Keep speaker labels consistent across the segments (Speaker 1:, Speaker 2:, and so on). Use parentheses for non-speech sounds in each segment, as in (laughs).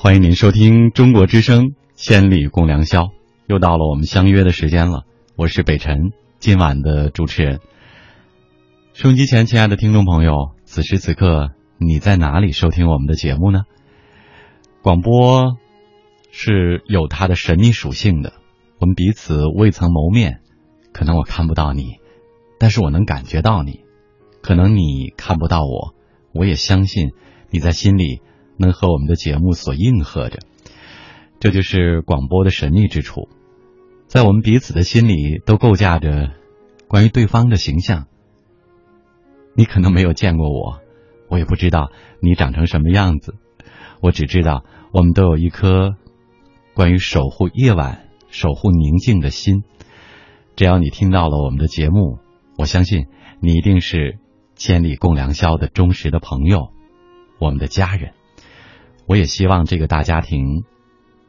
Speaker 1: 欢迎您收听中国之声《千里共良宵》，又到了我们相约的时间了。我是北辰，今晚的主持人。收音机前，亲爱的听众朋友，此时此刻你在哪里收听我们的节目呢？广播是有它的神秘属性的，我们彼此未曾谋面，可能我看不到你，但是我能感觉到你；可能你看不到我，我也相信你在心里。能和我们的节目所应和着，这就是广播的神秘之处，在我们彼此的心里都构架着关于对方的形象。你可能没有见过我，我也不知道你长成什么样子，我只知道我们都有一颗关于守护夜晚、守护宁静的心。只要你听到了我们的节目，我相信你一定是千里共良宵的忠实的朋友，我们的家人。我也希望这个大家庭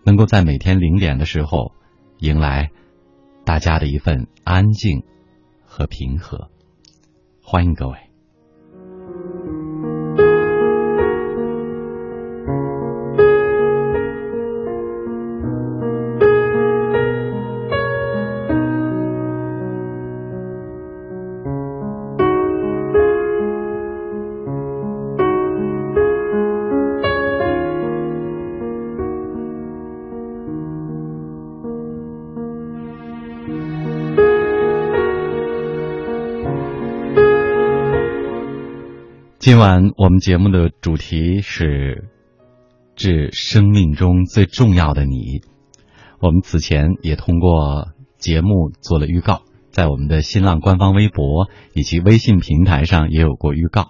Speaker 1: 能够在每天零点的时候迎来大家的一份安静和平和。欢迎各位。今晚我们节目的主题是致生命中最重要的你。我们此前也通过节目做了预告，在我们的新浪官方微博以及微信平台上也有过预告。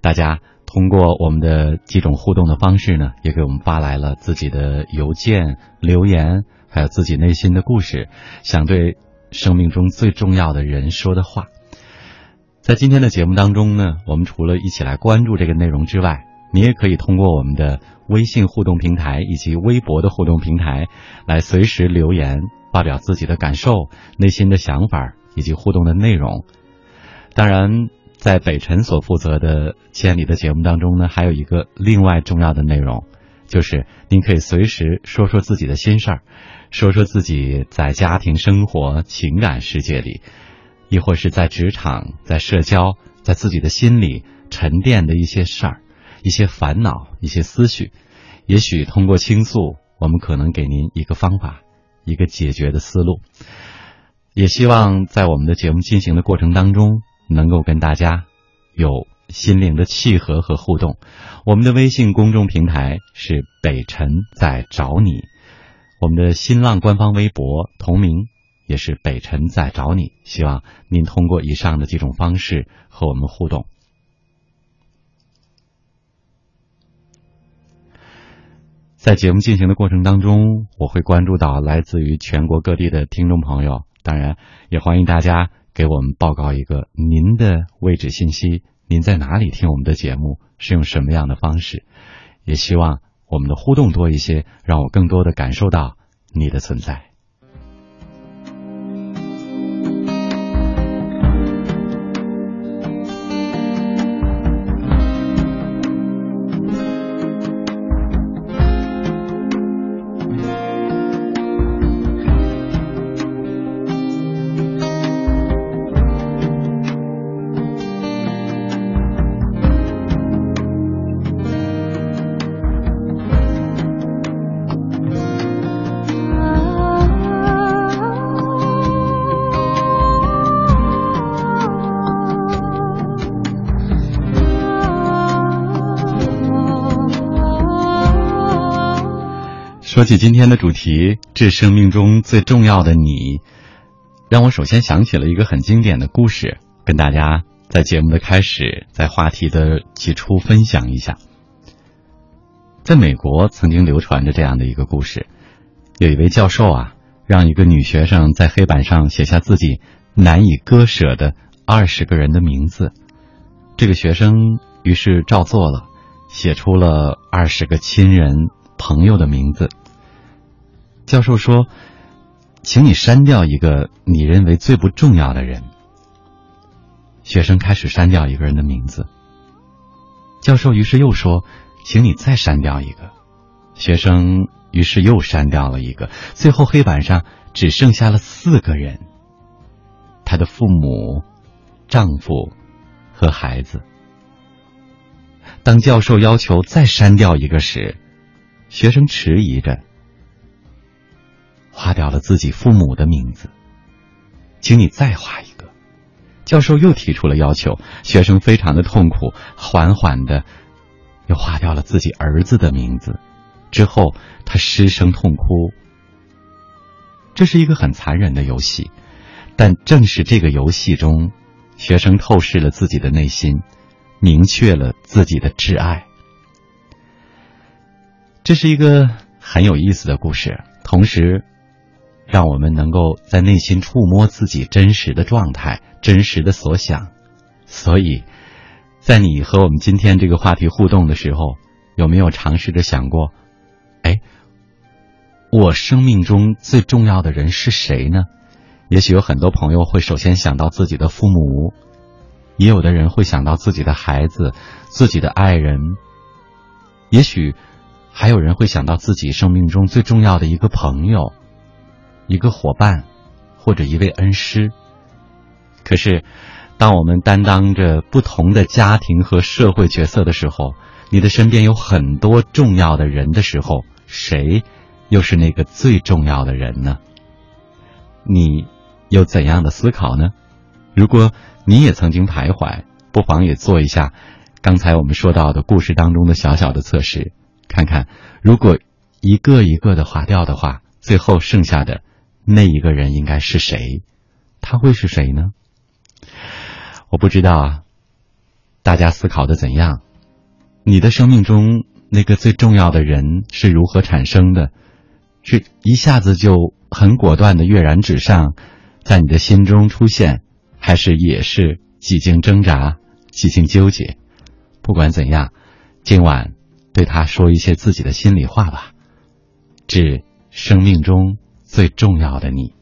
Speaker 1: 大家通过我们的几种互动的方式呢，也给我们发来了自己的邮件、留言，还有自己内心的故事，想对生命中最重要的人说的话。在今天的节目当中呢，我们除了一起来关注这个内容之外，你也可以通过我们的微信互动平台以及微博的互动平台，来随时留言发表自己的感受、内心的想法以及互动的内容。当然，在北辰所负责的《千里》的节目当中呢，还有一个另外重要的内容，就是您可以随时说说自己的心事儿，说说自己在家庭生活、情感世界里。亦或是在职场、在社交、在自己的心里沉淀的一些事儿、一些烦恼、一些思绪，也许通过倾诉，我们可能给您一个方法、一个解决的思路。也希望在我们的节目进行的过程当中，能够跟大家有心灵的契合和互动。我们的微信公众平台是北辰在找你，我们的新浪官方微博同名。也是北辰在找你，希望您通过以上的几种方式和我们互动。在节目进行的过程当中，我会关注到来自于全国各地的听众朋友，当然也欢迎大家给我们报告一个您的位置信息，您在哪里听我们的节目，是用什么样的方式？也希望我们的互动多一些，让我更多的感受到你的存在。说起今天的主题，致生命中最重要的你，让我首先想起了一个很经典的故事，跟大家在节目的开始，在话题的起初分享一下。在美国曾经流传着这样的一个故事，有一位教授啊，让一个女学生在黑板上写下自己难以割舍的二十个人的名字，这个学生于是照做了，写出了二十个亲人朋友的名字。教授说：“请你删掉一个你认为最不重要的人。”学生开始删掉一个人的名字。教授于是又说：“请你再删掉一个。”学生于是又删掉了一个，最后黑板上只剩下了四个人：他的父母、丈夫和孩子。当教授要求再删掉一个时，学生迟疑着，划掉了自己父母的名字。请你再画一个。教授又提出了要求，学生非常的痛苦，缓缓的又划掉了自己儿子的名字。之后，他失声痛哭。这是一个很残忍的游戏，但正是这个游戏中，学生透视了自己的内心，明确了自己的挚爱。这是一个很有意思的故事，同时，让我们能够在内心触摸自己真实的状态、真实的所想。所以，在你和我们今天这个话题互动的时候，有没有尝试着想过？哎，我生命中最重要的人是谁呢？也许有很多朋友会首先想到自己的父母，也有的人会想到自己的孩子、自己的爱人，也许还有人会想到自己生命中最重要的一个朋友、一个伙伴或者一位恩师。可是，当我们担当着不同的家庭和社会角色的时候，你的身边有很多重要的人的时候。谁又是那个最重要的人呢？你有怎样的思考呢？如果你也曾经徘徊，不妨也做一下刚才我们说到的故事当中的小小的测试，看看如果一个一个的划掉的话，最后剩下的那一个人应该是谁？他会是谁呢？我不知道啊，大家思考的怎样？你的生命中。那个最重要的人是如何产生的？是一下子就很果断的跃然纸上，在你的心中出现，还是也是几经挣扎、几经纠结？不管怎样，今晚对他说一些自己的心里话吧，致生命中最重要的你。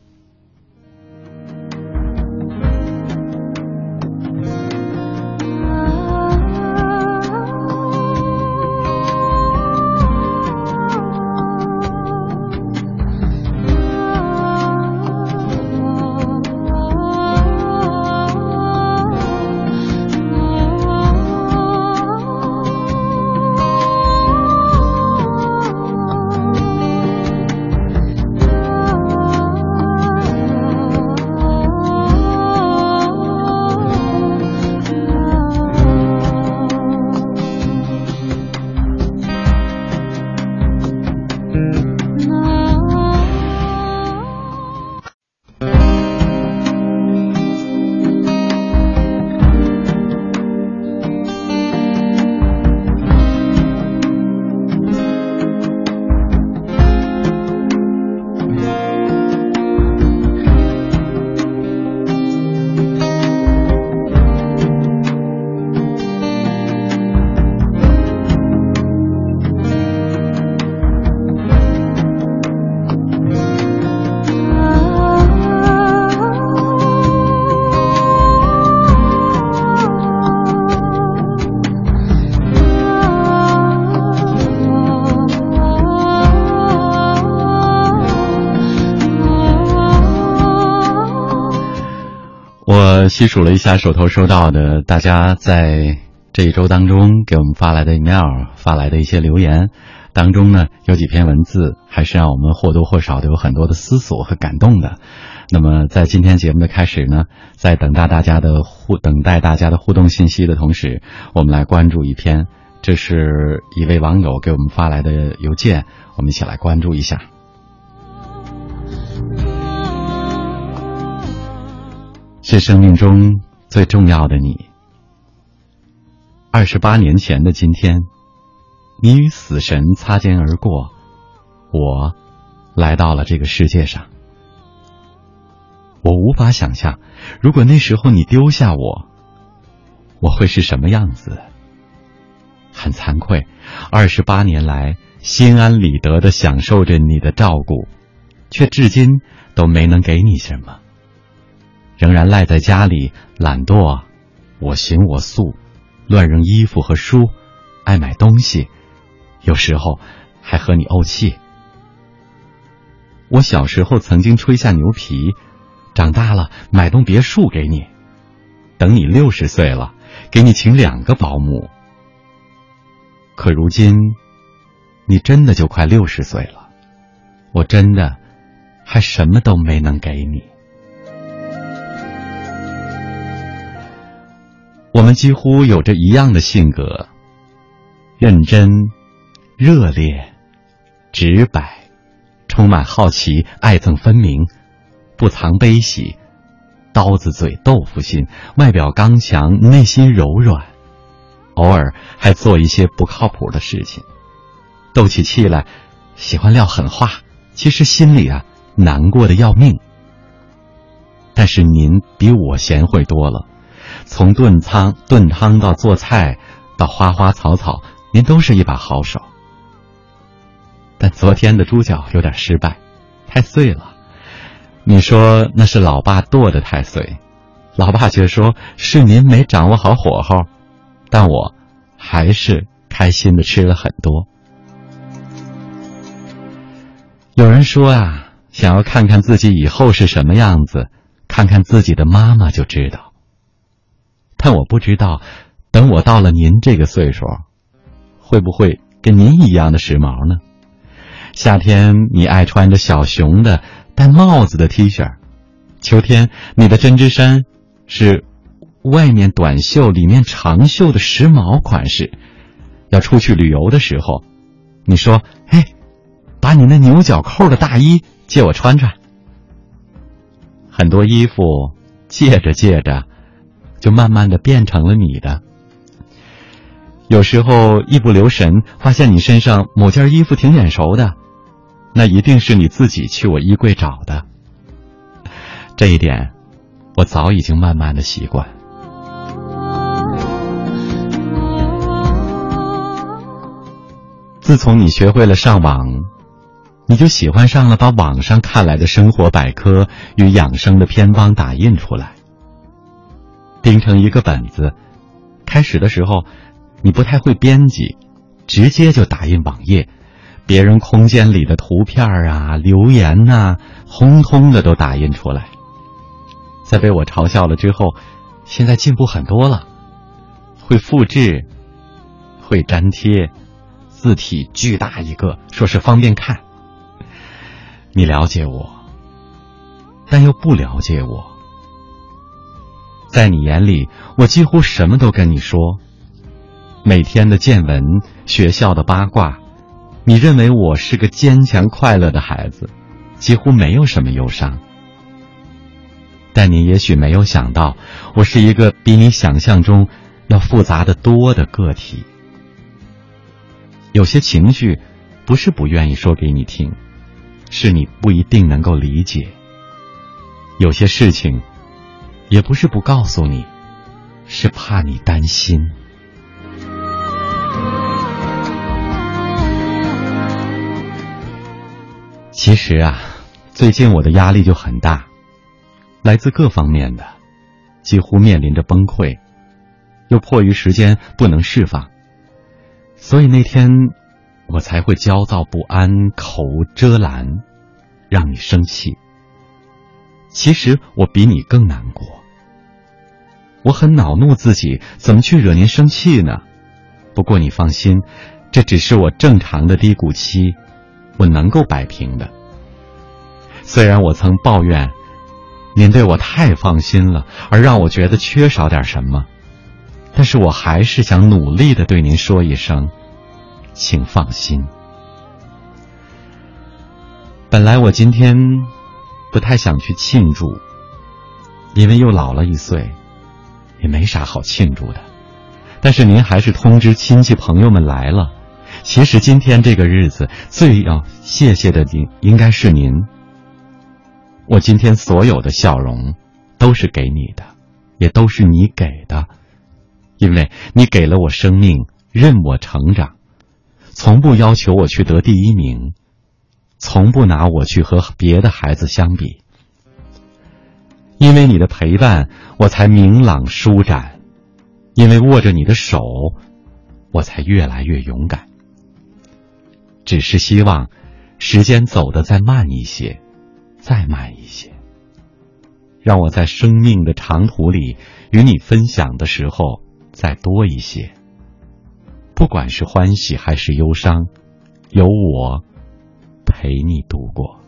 Speaker 1: 细数了一下手头收到的大家在这一周当中给我们发来的 email 发来的一些留言当中呢，有几篇文字还是让我们或多或少的有很多的思索和感动的。(laughs) 那么在今天节目的开始呢，在等待大家的互等待大家的互动信息的同时，我们来关注一篇，这是一位网友给我们发来的邮件，我们一起来关注一下。是生命中最重要的你。二十八年前的今天，你与死神擦肩而过，我来到了这个世界上。我无法想象，如果那时候你丢下我，我会是什么样子。很惭愧，二十八年来心安理得的享受着你的照顾，却至今都没能给你什么。仍然赖在家里，懒惰，我行我素，乱扔衣服和书，爱买东西，有时候还和你怄气。我小时候曾经吹下牛皮，长大了买栋别墅给你，等你六十岁了，给你请两个保姆。可如今，你真的就快六十岁了，我真的还什么都没能给你。我们几乎有着一样的性格，认真、热烈、直白。充满好奇，爱憎分明，不藏悲喜，刀子嘴豆腐心，外表刚强，内心柔软，偶尔还做一些不靠谱的事情，斗起气来喜欢撂狠话，其实心里啊难过的要命。但是您比我贤惠多了，从炖汤炖汤到做菜，到花花草草，您都是一把好手。但昨天的猪脚有点失败，太碎了。你说那是老爸剁的太碎，老爸却说是您没掌握好火候。但我还是开心的吃了很多。有人说啊，想要看看自己以后是什么样子，看看自己的妈妈就知道。但我不知道，等我到了您这个岁数，会不会跟您一样的时髦呢？夏天你爱穿着小熊的戴帽子的 T 恤，秋天你的针织衫是外面短袖里面长袖的时髦款式。要出去旅游的时候，你说：“哎，把你那牛角扣的大衣借我穿穿。”很多衣服借着借着，就慢慢的变成了你的。有时候一不留神，发现你身上某件衣服挺眼熟的。那一定是你自己去我衣柜找的，这一点我早已经慢慢的习惯。自从你学会了上网，你就喜欢上了把网上看来的生活百科与养生的偏方打印出来，钉成一个本子。开始的时候，你不太会编辑，直接就打印网页。别人空间里的图片啊、留言呐，通通的都打印出来。在被我嘲笑了之后，现在进步很多了，会复制，会粘贴，字体巨大一个，说是方便看。你了解我，但又不了解我。在你眼里，我几乎什么都跟你说，每天的见闻，学校的八卦。你认为我是个坚强快乐的孩子，几乎没有什么忧伤。但你也许没有想到，我是一个比你想象中要复杂的多的个体。有些情绪不是不愿意说给你听，是你不一定能够理解；有些事情也不是不告诉你，是怕你担心。其实啊，最近我的压力就很大，来自各方面的，几乎面临着崩溃，又迫于时间不能释放，所以那天我才会焦躁不安、口无遮拦，让你生气。其实我比你更难过，我很恼怒自己怎么去惹您生气呢？不过你放心，这只是我正常的低谷期。我能够摆平的。虽然我曾抱怨，您对我太放心了，而让我觉得缺少点什么，但是我还是想努力的对您说一声，请放心。本来我今天不太想去庆祝，因为又老了一岁，也没啥好庆祝的。但是您还是通知亲戚朋友们来了。其实今天这个日子最要谢谢的您应该是您。我今天所有的笑容都是给你的，也都是你给的，因为你给了我生命，任我成长，从不要求我去得第一名，从不拿我去和别的孩子相比。因为你的陪伴，我才明朗舒展；因为握着你的手，我才越来越勇敢。
Speaker 2: 只是希望时间走得再慢一些，再慢一些，让我在生命的长途里与你分享的时候再多一些。不管是欢喜还是忧伤，有我陪你度过。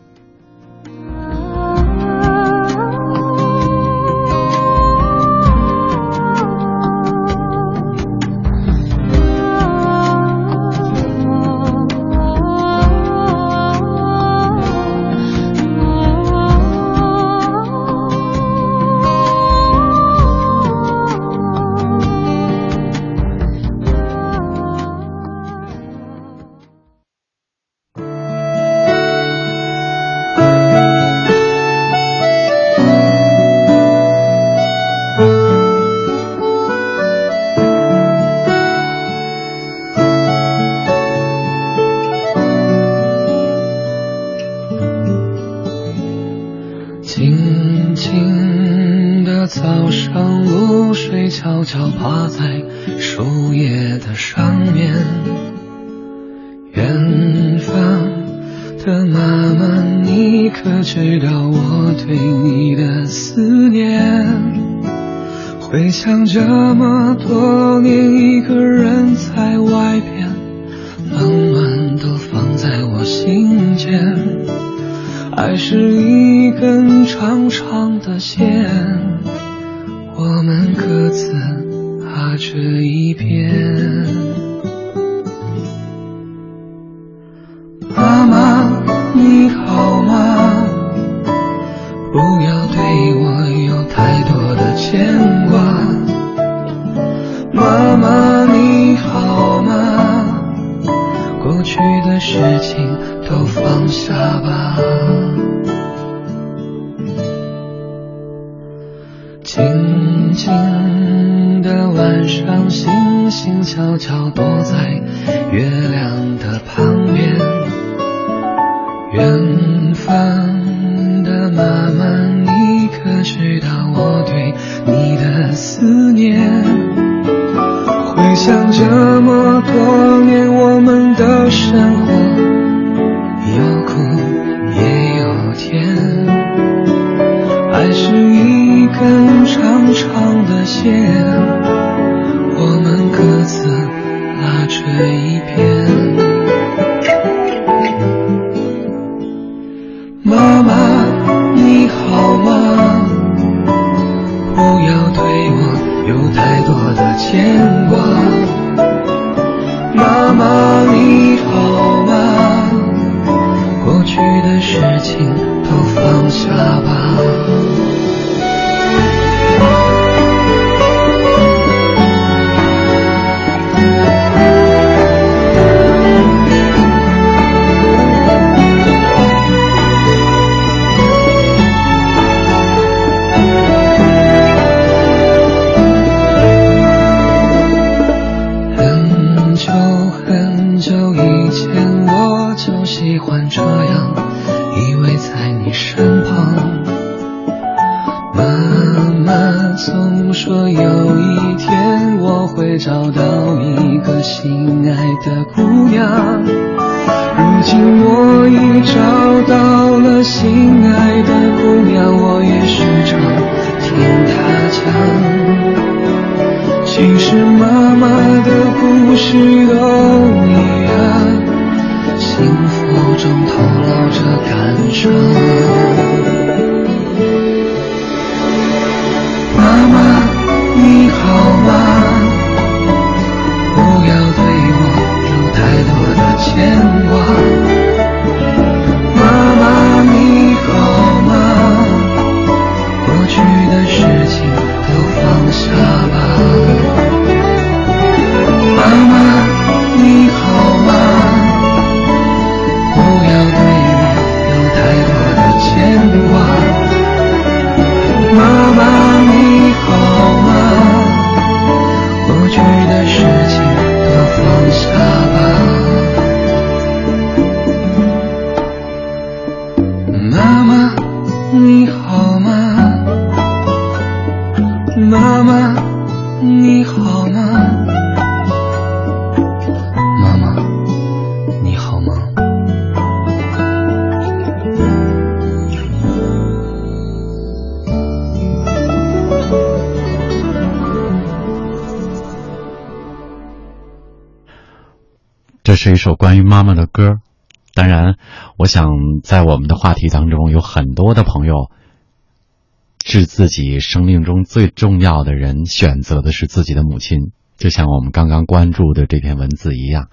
Speaker 1: 是一首关于妈妈的歌。当然，我想在我们的话题当中，有很多的朋友，是自己生命中最重要的人，选择的是自己的母亲，就像我们刚刚关注的这篇文字一样。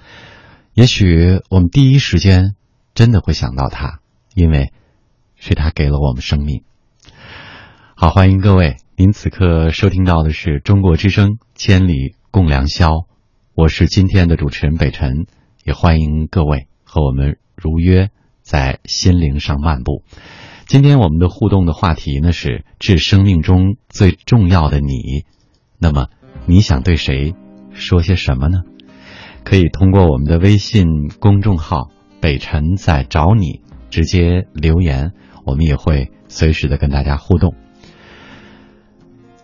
Speaker 1: 也许我们第一时间真的会想到他，因为是他给了我们生命。好，欢迎各位，您此刻收听到的是中国之声《千里共良宵》，我是今天的主持人北辰，也欢迎各位和我们。如约在心灵上漫步。今天我们的互动的话题呢是致生命中最重要的你。那么你想对谁说些什么呢？可以通过我们的微信公众号“北辰在找你”直接留言，我们也会随时的跟大家互动。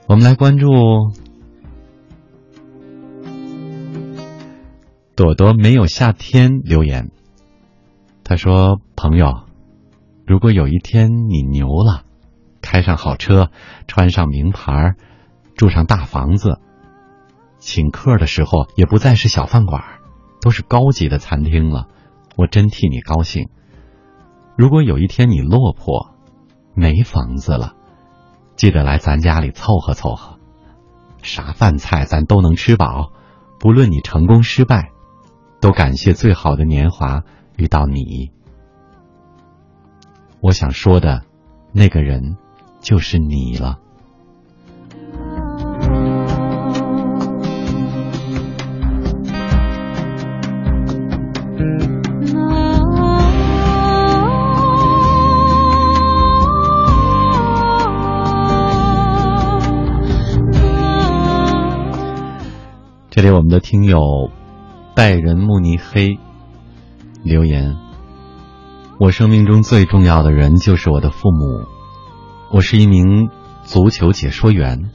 Speaker 1: 我们来关注朵朵没有夏天留言。他说：“朋友，如果有一天你牛了，开上好车，穿上名牌，住上大房子，请客的时候也不再是小饭馆，都是高级的餐厅了，我真替你高兴。如果有一天你落魄，没房子了，记得来咱家里凑合凑合，啥饭菜咱都能吃饱，不论你成功失败，都感谢最好的年华。”遇到你，我想说的那个人就是你了。这里我们的听友拜仁慕尼黑。留言：我生命中最重要的人就是我的父母。我是一名足球解说员。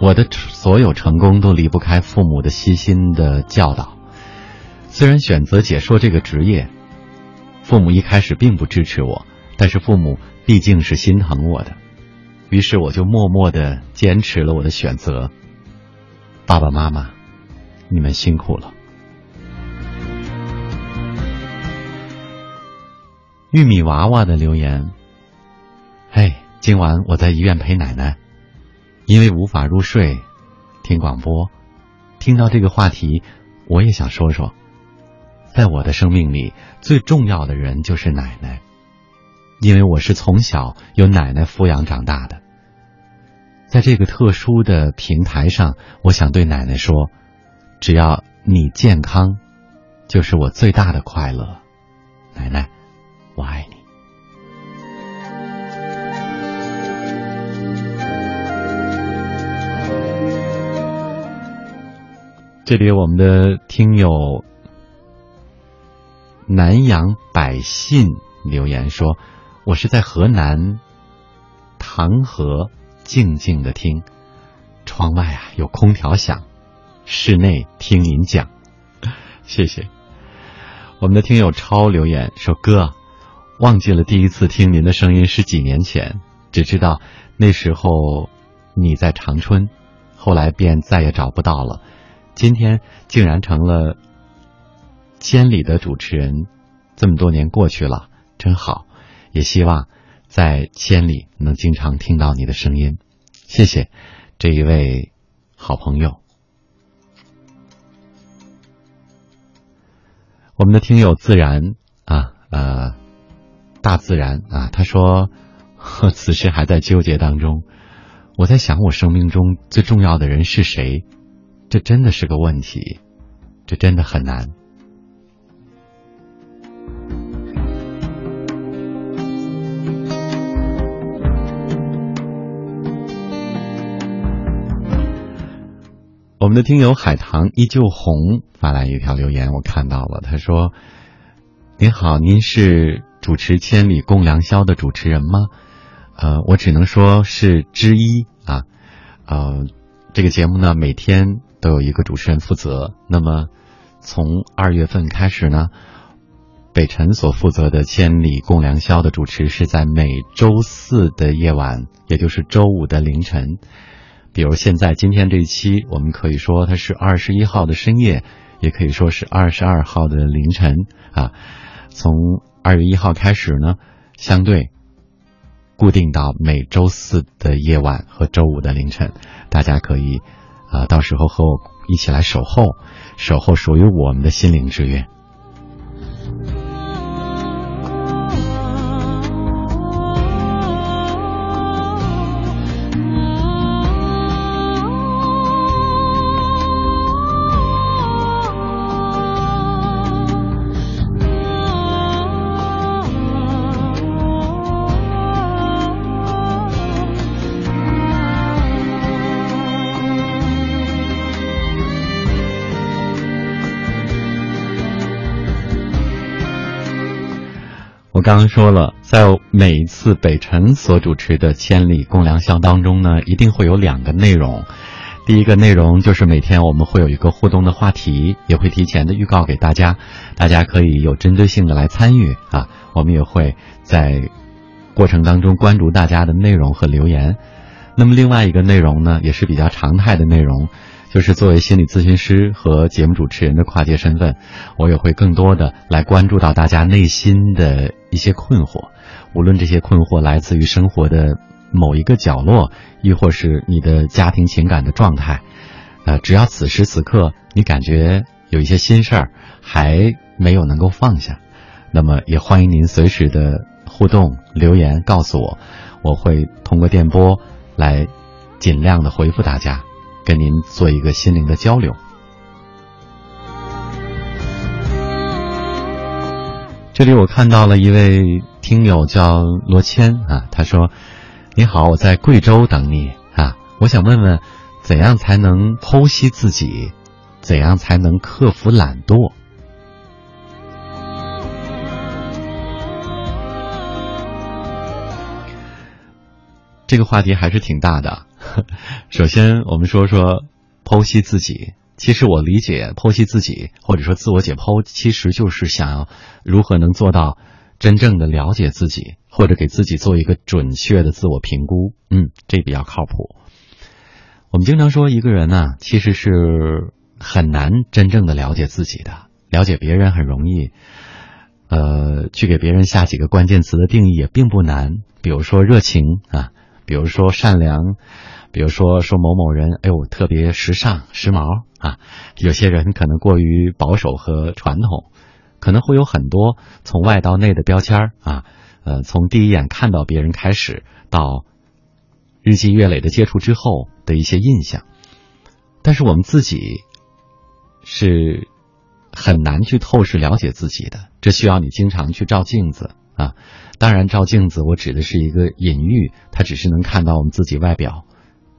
Speaker 1: 我的所有成功都离不开父母的悉心的教导。虽然选择解说这个职业，父母一开始并不支持我，但是父母毕竟是心疼我的，于是我就默默的坚持了我的选择。爸爸妈妈，你们辛苦了。玉米娃娃的留言：嘿，今晚我在医院陪奶奶，因为无法入睡，听广播，听到这个话题，我也想说说，在我的生命里最重要的人就是奶奶，因为我是从小由奶奶抚养长大的。在这个特殊的平台上，我想对奶奶说：只要你健康，就是我最大的快乐，奶奶。我爱你。这里有我们的听友南阳百姓留言说：“我是在河南唐河静静的听，窗外啊有空调响，室内听您讲，(laughs) 谢谢。”我们的听友超留言说：“哥。”忘记了第一次听您的声音是几年前，只知道那时候你在长春，后来便再也找不到了。今天竟然成了千里的主持人，这么多年过去了，真好。也希望在千里能经常听到你的声音。谢谢这一位好朋友，我们的听友自然啊呃。大自然啊，他说，此时还在纠结当中。我在想，我生命中最重要的人是谁？这真的是个问题，这真的很难。我们的听友海棠依旧红发来一条留言，我看到了，他说：“您好，您是？”主持《千里共良宵》的主持人吗？呃，我只能说是之一啊。呃，这个节目呢，每天都有一个主持人负责。那么，从二月份开始呢，北辰所负责的《千里共良宵》的主持是在每周四的夜晚，也就是周五的凌晨。比如现在今天这一期，我们可以说它是二十一号的深夜，也可以说是二十二号的凌晨啊。从二月一号开始呢，相对固定到每周四的夜晚和周五的凌晨，大家可以啊，到时候和我一起来守候，守候属于我们的心灵之约。我刚刚说了，在每一次北辰所主持的《千里共良宵》当中呢，一定会有两个内容。第一个内容就是每天我们会有一个互动的话题，也会提前的预告给大家，大家可以有针对性的来参与啊。我们也会在过程当中关注大家的内容和留言。那么另外一个内容呢，也是比较常态的内容。就是作为心理咨询师和节目主持人的跨界身份，我也会更多的来关注到大家内心的一些困惑，无论这些困惑来自于生活的某一个角落，亦或是你的家庭情感的状态，呃，只要此时此刻你感觉有一些心事儿还没有能够放下，那么也欢迎您随时的互动留言告诉我，我会通过电波来尽量的回复大家。跟您做一个心灵的交流。这里我看到了一位听友叫罗谦啊，他说：“你好，我在贵州等你啊，我想问问，怎样才能剖析自己？怎样才能克服懒惰？”这个话题还是挺大的。(laughs) 首先，我们说说剖析自己。其实我理解剖析自己，或者说自我解剖，其实就是想要如何能做到真正的了解自己，或者给自己做一个准确的自我评估。嗯，这比较靠谱。我们经常说，一个人呢，其实是很难真正的了解自己的。了解别人很容易，呃，去给别人下几个关键词的定义也并不难。比如说热情啊，比如说善良。比如说说某某人，哎呦，特别时尚时髦啊！有些人可能过于保守和传统，可能会有很多从外到内的标签啊。呃，从第一眼看到别人开始，到日积月累的接触之后的一些印象。但是我们自己是很难去透视了解自己的，这需要你经常去照镜子啊。当然，照镜子我指的是一个隐喻，它只是能看到我们自己外表。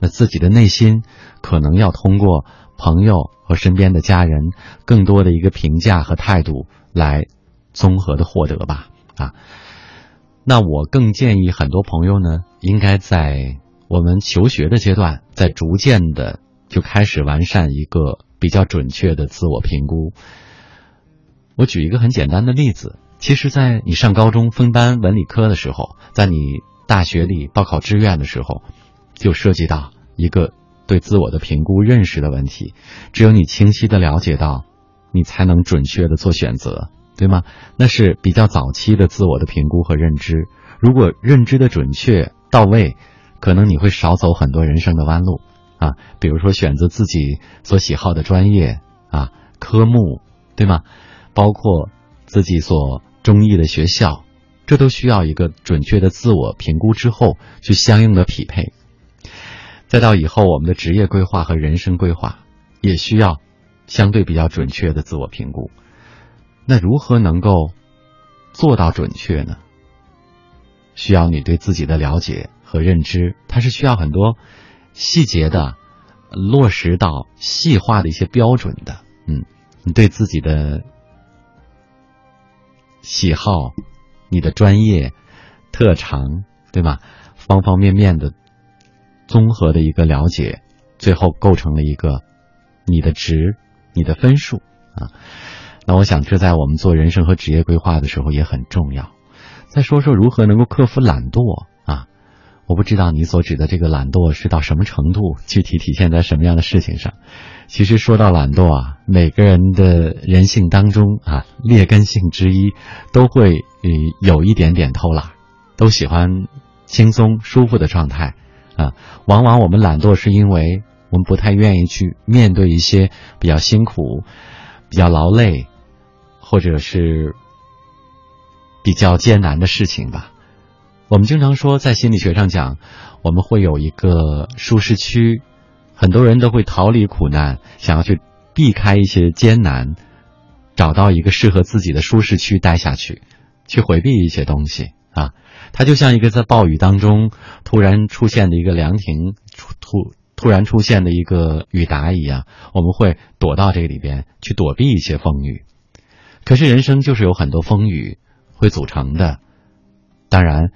Speaker 1: 那自己的内心，可能要通过朋友和身边的家人更多的一个评价和态度来综合的获得吧。啊，那我更建议很多朋友呢，应该在我们求学的阶段，在逐渐的就开始完善一个比较准确的自我评估。我举一个很简单的例子，其实，在你上高中分班文理科的时候，在你大学里报考志愿的时候。就涉及到一个对自我的评估、认识的问题。只有你清晰的了解到，你才能准确的做选择，对吗？那是比较早期的自我的评估和认知。如果认知的准确到位，可能你会少走很多人生的弯路啊。比如说选择自己所喜好的专业啊、科目，对吗？包括自己所中意的学校，这都需要一个准确的自我评估之后去相应的匹配。再到以后，我们的职业规划和人生规划也需要相对比较准确的自我评估。那如何能够做到准确呢？需要你对自己的了解和认知，它是需要很多细节的落实到细化的一些标准的。嗯，你对自己的喜好、你的专业特长，对吧？方方面面的。综合的一个了解，最后构成了一个你的值、你的分数啊。那我想，这在我们做人生和职业规划的时候也很重要。再说说如何能够克服懒惰啊？我不知道你所指的这个懒惰是到什么程度，具体体现在什么样的事情上。其实说到懒惰啊，每个人的人性当中啊，劣根性之一都会呃有一点点偷懒，都喜欢轻松舒服的状态啊。往往我们懒惰是因为我们不太愿意去面对一些比较辛苦、比较劳累，或者是比较艰难的事情吧。我们经常说，在心理学上讲，我们会有一个舒适区，很多人都会逃离苦难，想要去避开一些艰难，找到一个适合自己的舒适区待下去，去回避一些东西啊。它就像一个在暴雨当中突然出现的一个凉亭，突突然出现的一个雨达一样，我们会躲到这个里边去躲避一些风雨。可是人生就是有很多风雨会组成的，当然。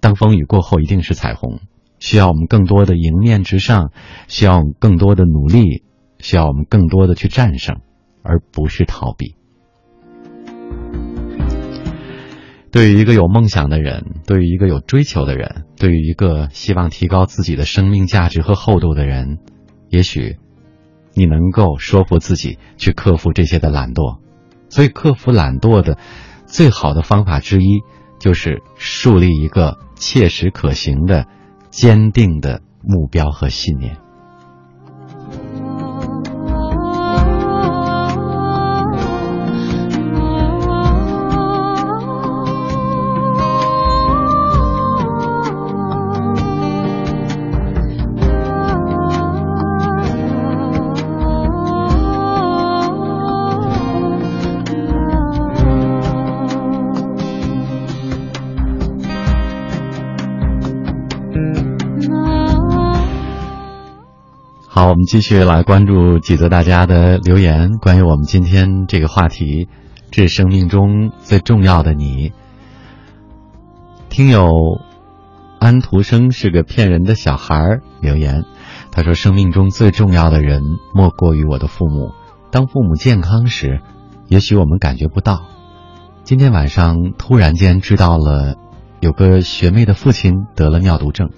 Speaker 1: 当风雨过后，一定是彩虹。需要我们更多的迎面直上，需要我们更多的努力，需要我们更多的去战胜，而不是逃避。对于一个有梦想的人，对于一个有追求的人，对于一个希望提高自己的生命价值和厚度的人，也许你能够说服自己去克服这些的懒惰。所以，克服懒惰的最好的方法之一，就是树立一个。切实可行的、坚定的目标和信念。我们继续来关注几则大家的留言，关于我们今天这个话题，致生命中最重要的你。听友安徒生是个骗人的小孩留言，他说：“生命中最重要的人莫过于我的父母。当父母健康时，也许我们感觉不到。今天晚上突然间知道了，有个学妹的父亲得了尿毒症，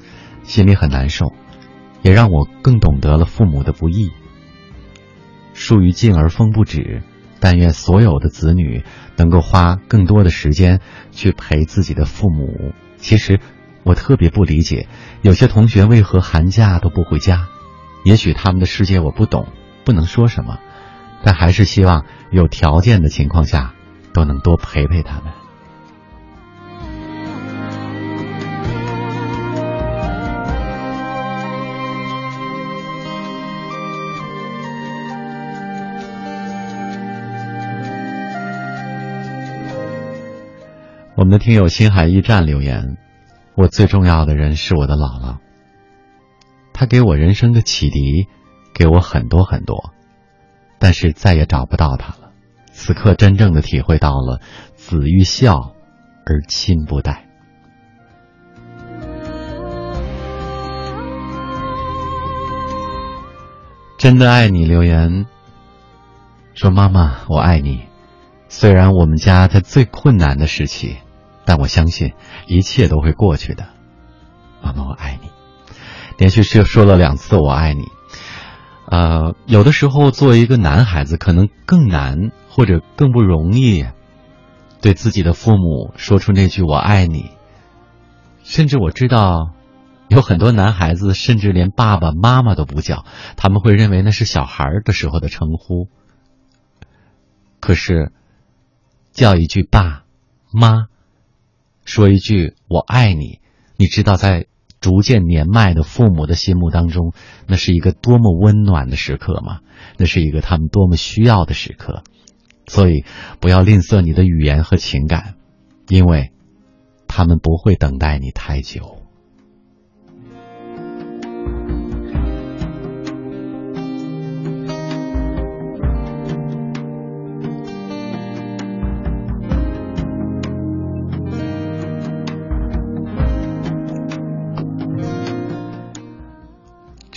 Speaker 1: 心里很难受。”也让我更懂得了父母的不易。树欲静而风不止，但愿所有的子女能够花更多的时间去陪自己的父母。其实，我特别不理解，有些同学为何寒假都不回家。也许他们的世界我不懂，不能说什么，但还是希望有条件的情况下，都能多陪陪他们。们的听友心海驿站留言：“我最重要的人是我的姥姥，她给我人生的启迪，给我很多很多，但是再也找不到她了。此刻真正的体会到了‘子欲孝而亲不待’。真的爱你。”留言说：“妈妈，我爱你。虽然我们家在最困难的时期。”但我相信一切都会过去的，妈妈，我爱你。连续说说了两次我爱你。呃，有的时候作为一个男孩子，可能更难或者更不容易，对自己的父母说出那句我爱你。甚至我知道，有很多男孩子甚至连爸爸妈妈都不叫，他们会认为那是小孩的时候的称呼。可是，叫一句爸妈。说一句“我爱你”，你知道，在逐渐年迈的父母的心目当中，那是一个多么温暖的时刻吗？那是一个他们多么需要的时刻。所以，不要吝啬你的语言和情感，因为他们不会等待你太久。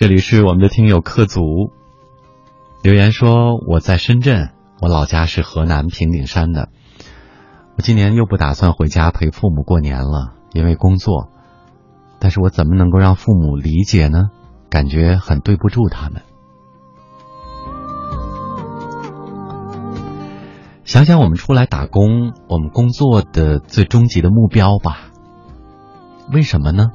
Speaker 1: 这里是我们的听友客组留言说：“我在深圳，我老家是河南平顶山的。我今年又不打算回家陪父母过年了，因为工作。但是我怎么能够让父母理解呢？感觉很对不住他们。想想我们出来打工，我们工作的最终极的目标吧。为什么呢？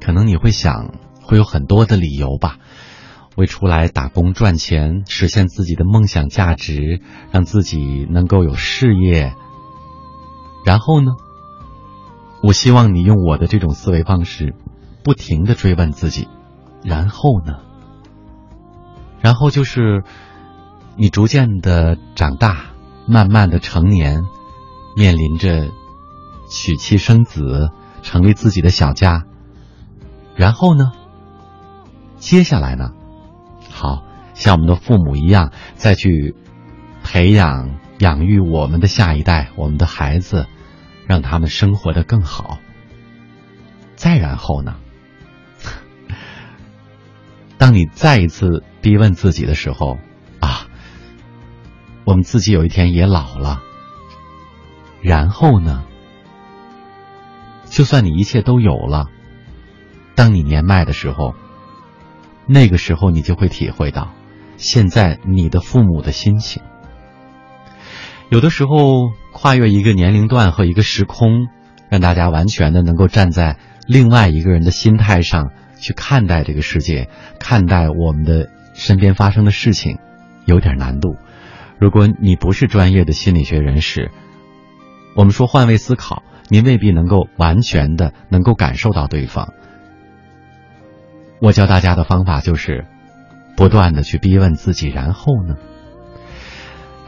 Speaker 1: 可能你会想，会有很多的理由吧。为出来打工赚钱，实现自己的梦想价值，让自己能够有事业。然后呢？我希望你用我的这种思维方式，不停的追问自己。然后呢？然后就是你逐渐的长大，慢慢的成年，面临着娶妻生子，成立自己的小家。然后呢？接下来呢？好像我们的父母一样，再去培养、养育我们的下一代，我们的孩子，让他们生活的更好。再然后呢？(laughs) 当你再一次逼问自己的时候，啊，我们自己有一天也老了。然后呢？就算你一切都有了，当你年迈的时候。那个时候，你就会体会到，现在你的父母的心情。有的时候，跨越一个年龄段和一个时空，让大家完全的能够站在另外一个人的心态上去看待这个世界，看待我们的身边发生的事情，有点难度。如果你不是专业的心理学人士，我们说换位思考，您未必能够完全的能够感受到对方。我教大家的方法就是，不断的去逼问自己，然后呢？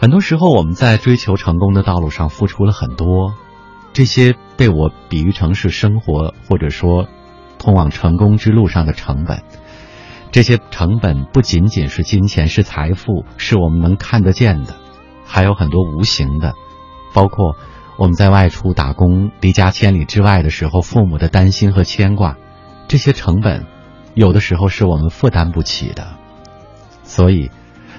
Speaker 1: 很多时候我们在追求成功的道路上付出了很多，这些被我比喻成是生活或者说通往成功之路上的成本。这些成本不仅仅是金钱，是财富，是我们能看得见的，还有很多无形的，包括我们在外出打工、离家千里之外的时候，父母的担心和牵挂，这些成本。有的时候是我们负担不起的，所以，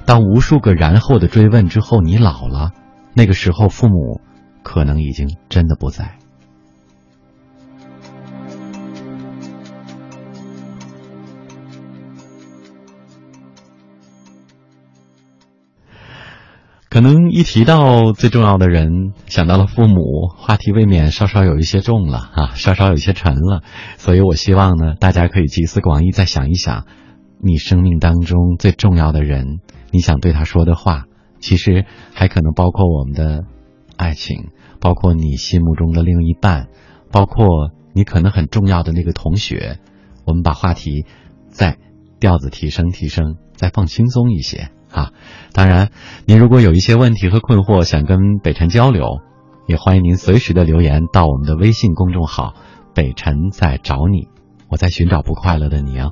Speaker 1: 当无数个然后的追问之后，你老了，那个时候父母可能已经真的不在。可能一提到最重要的人，想到了父母，话题未免稍稍有一些重了啊，稍稍有些沉了。所以我希望呢，大家可以集思广益，再想一想，你生命当中最重要的人，你想对他说的话，其实还可能包括我们的爱情，包括你心目中的另一半，包括你可能很重要的那个同学。我们把话题再调子提升提升，再放轻松一些。啊，当然，您如果有一些问题和困惑想跟北辰交流，也欢迎您随时的留言到我们的微信公众号“北辰在找你”，我在寻找不快乐的你啊。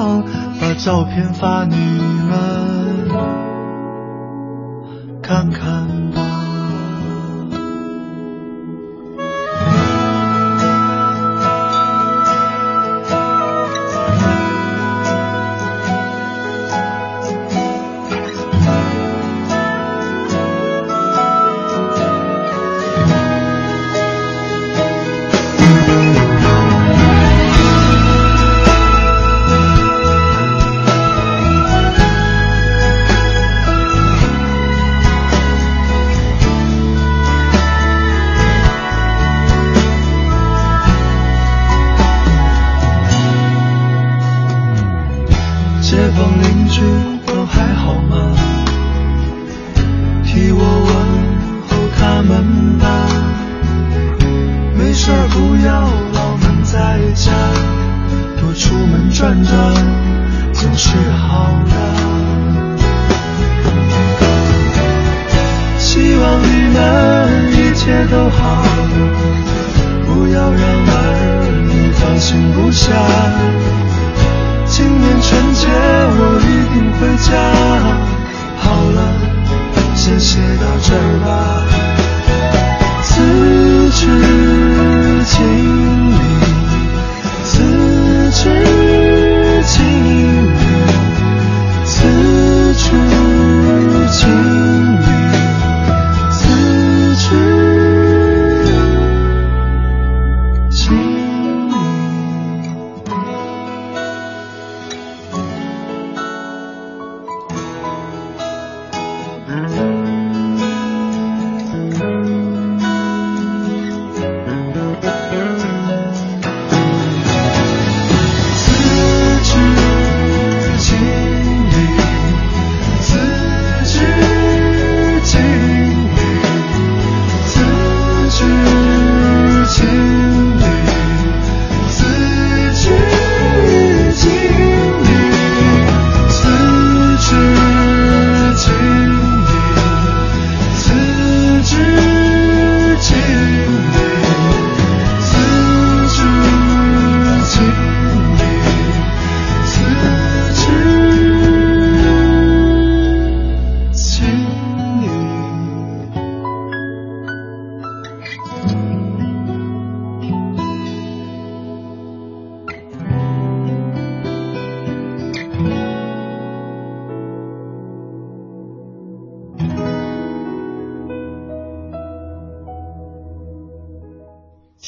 Speaker 3: 把照片发你们看看。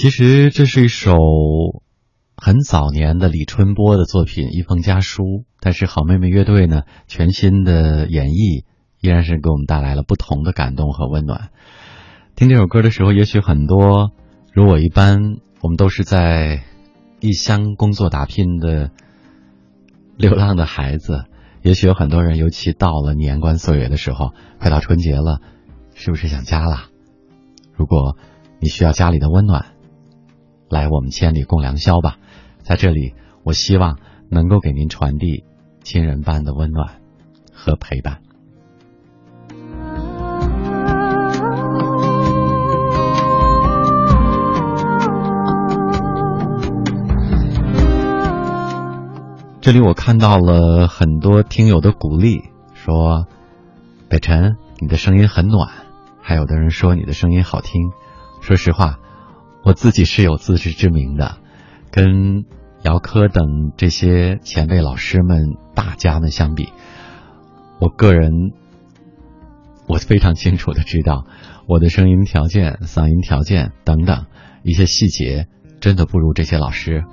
Speaker 1: 其实这是一首很早年的李春波的作品《一封家书》，但是好妹妹乐队呢全新的演绎依然是给我们带来了不同的感动和温暖。听这首歌的时候，也许很多如我一般，我们都是在异乡工作打拼的流浪的孩子。也许有很多人，尤其到了年关岁月的时候，快到春节了，是不是想家了？如果你需要家里的温暖。来，我们千里共良宵吧！在这里，我希望能够给您传递亲人般的温暖和陪伴。这里我看到了很多听友的鼓励，说：“北辰，你的声音很暖。”还有的人说你的声音好听。说实话。我自己是有自知之明的，跟姚科等这些前辈老师们、大家们相比，我个人我非常清楚的知道，我的声音条件、嗓音条件等等一些细节，真的不如这些老师。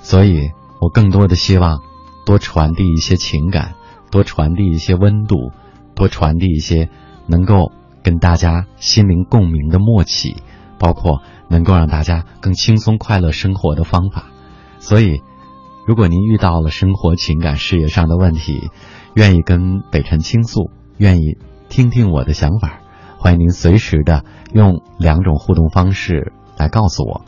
Speaker 1: 所以我更多的希望多传递一些情感，多传递一些温度，多传递一些能够跟大家心灵共鸣的默契，包括。能够让大家更轻松快乐生活的方法，所以，如果您遇到了生活、情感、事业上的问题，愿意跟北辰倾诉，愿意听听我的想法，欢迎您随时的用两种互动方式来告诉我。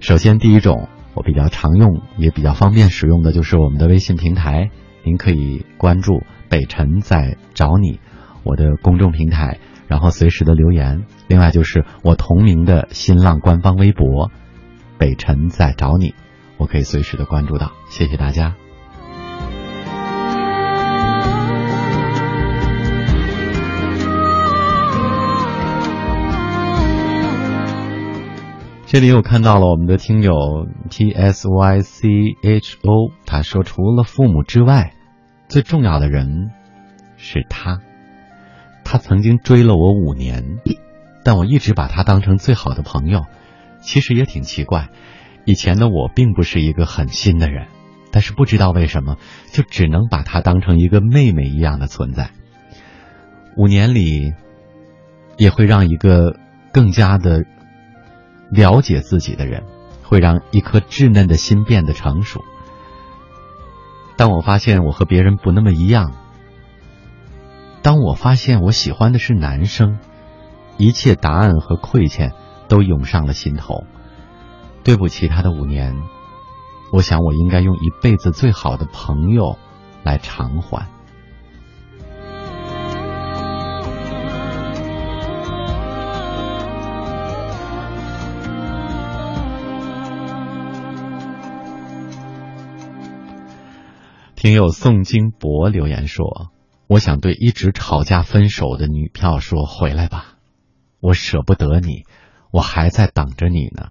Speaker 1: 首先，第一种我比较常用也比较方便使用的就是我们的微信平台，您可以关注北辰在找你，我的公众平台，然后随时的留言。另外就是我同名的新浪官方微博，北辰在找你，我可以随时的关注到。谢谢大家。这里我看到了我们的听友 T S Y C H O，他说除了父母之外，最重要的人是他。他曾经追了我五年，但我一直把他当成最好的朋友。其实也挺奇怪，以前的我并不是一个狠心的人，但是不知道为什么，就只能把他当成一个妹妹一样的存在。五年里，也会让一个更加的。了解自己的人，会让一颗稚嫩的心变得成熟。当我发现我和别人不那么一样，当我发现我喜欢的是男生，一切答案和亏欠都涌上了心头。对不起他的五年，我想我应该用一辈子最好的朋友来偿还。听友宋金博留言说：“我想对一直吵架分手的女票说，回来吧，我舍不得你，我还在等着你呢，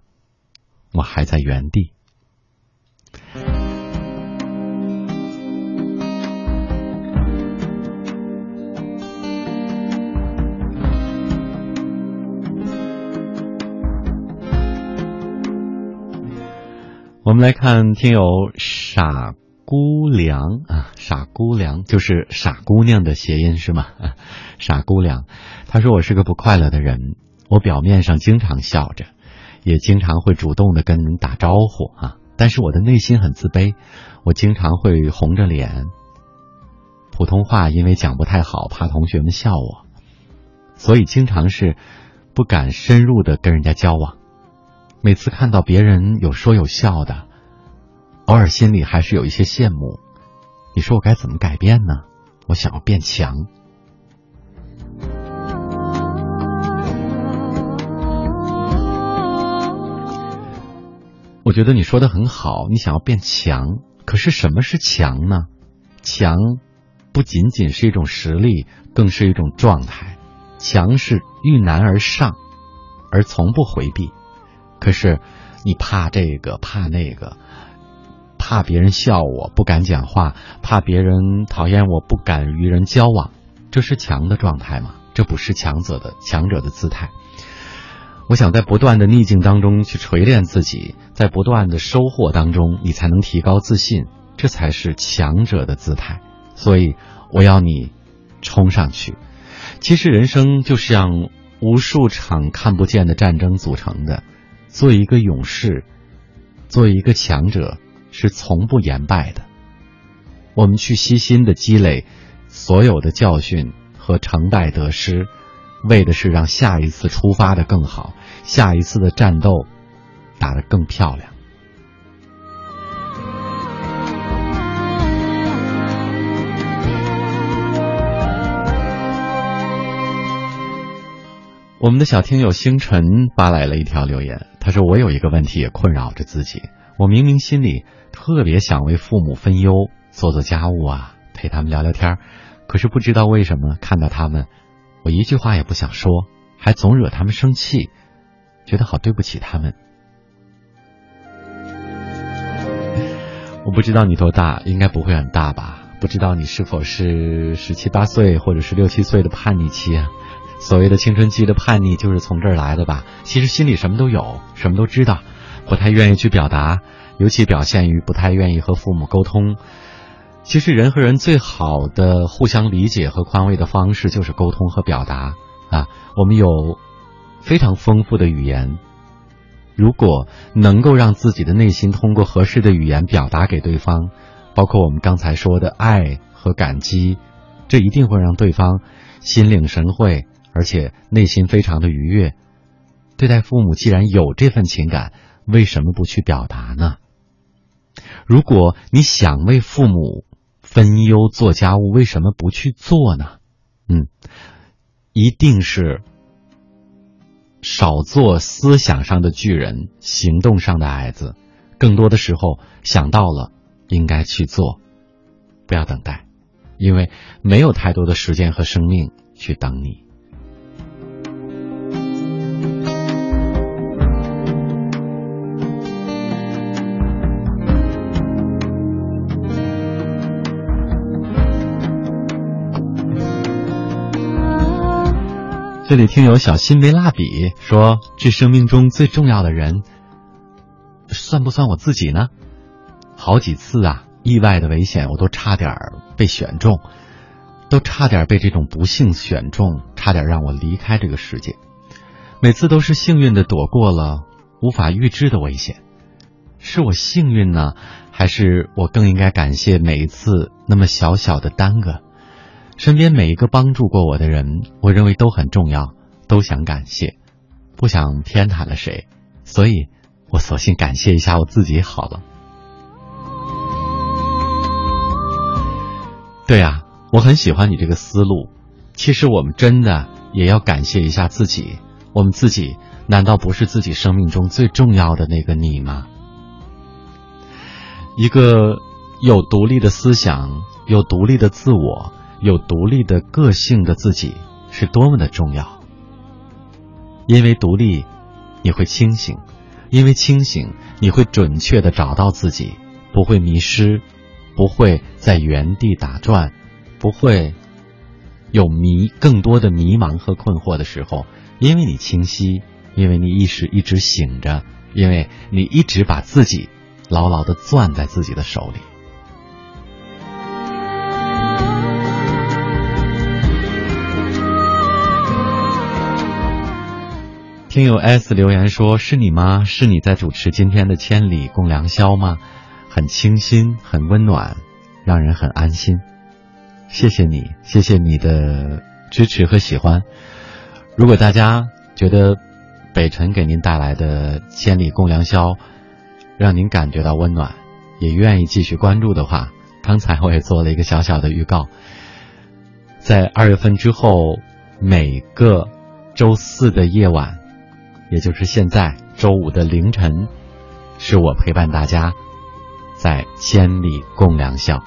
Speaker 1: 我还在原地。”我们来看听友傻。姑娘啊，傻姑娘就是傻姑娘的谐音是吗？傻姑娘，她说我是个不快乐的人，我表面上经常笑着，也经常会主动的跟人打招呼啊，但是我的内心很自卑，我经常会红着脸。普通话因为讲不太好，怕同学们笑我，所以经常是不敢深入的跟人家交往。每次看到别人有说有笑的。偶尔心里还是有一些羡慕，你说我该怎么改变呢？我想要变强。我觉得你说的很好，你想要变强，可是什么是强呢？强不仅仅是一种实力，更是一种状态。强是遇难而上，而从不回避。可是你怕这个，怕那个。怕别人笑我不敢讲话，怕别人讨厌我不敢与人交往，这是强的状态吗？这不是强者的强者的姿态。我想在不断的逆境当中去锤炼自己，在不断的收获当中，你才能提高自信，这才是强者的姿态。所以我要你冲上去。其实人生就像无数场看不见的战争组成的。做一个勇士，做一个强者。是从不言败的。我们去悉心的积累所有的教训和成败得失，为的是让下一次出发的更好，下一次的战斗打得更漂亮。我们的小听友星辰发来了一条留言，他说：“我有一个问题也困扰着自己，我明明心里……”特别想为父母分忧，做做家务啊，陪他们聊聊天可是不知道为什么看到他们，我一句话也不想说，还总惹他们生气，觉得好对不起他们。我不知道你多大，应该不会很大吧？不知道你是否是十七八岁，或者是六七岁的叛逆期啊？所谓的青春期的叛逆，就是从这儿来的吧？其实心里什么都有，什么都知道，不太愿意去表达。尤其表现于不太愿意和父母沟通。其实人和人最好的互相理解和宽慰的方式就是沟通和表达啊。我们有非常丰富的语言，如果能够让自己的内心通过合适的语言表达给对方，包括我们刚才说的爱和感激，这一定会让对方心领神会，而且内心非常的愉悦。对待父母，既然有这份情感，为什么不去表达呢？如果你想为父母分忧做家务，为什么不去做呢？嗯，一定是少做思想上的巨人，行动上的矮子。更多的时候想到了，应该去做，不要等待，因为没有太多的时间和生命去等你。这里听友小新为蜡笔说：“这生命中最重要的人，算不算我自己呢？好几次啊，意外的危险我都差点被选中，都差点被这种不幸选中，差点让我离开这个世界。每次都是幸运的躲过了无法预知的危险，是我幸运呢，还是我更应该感谢每一次那么小小的耽搁？”身边每一个帮助过我的人，我认为都很重要，都想感谢，不想偏袒了谁，所以，我索性感谢一下我自己好了。对呀，我很喜欢你这个思路。其实我们真的也要感谢一下自己，我们自己难道不是自己生命中最重要的那个你吗？一个有独立的思想，有独立的自我。有独立的个性的自己是多么的重要。因为独立，你会清醒；因为清醒，你会准确的找到自己，不会迷失，不会在原地打转，不会有迷更多的迷茫和困惑的时候。因为你清晰，因为你意识一直醒着，因为你一直把自己牢牢的攥在自己的手里。听友 S 留言说：“是你吗？是你在主持今天的千里共良宵吗？很清新，很温暖，让人很安心。谢谢你，谢谢你的支持和喜欢。如果大家觉得北辰给您带来的千里共良宵让您感觉到温暖，也愿意继续关注的话，刚才我也做了一个小小的预告，在二月份之后每个周四的夜晚。”也就是现在周五的凌晨，是我陪伴大家在千里共良宵。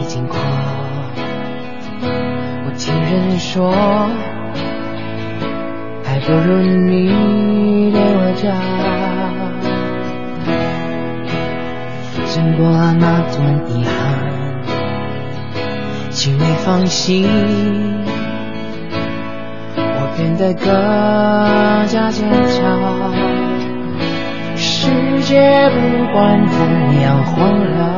Speaker 2: 已经过，我听人说，还不如你对我讲。经过了那段遗憾，请你放心，我变得更加坚强。世界不管怎样混乱。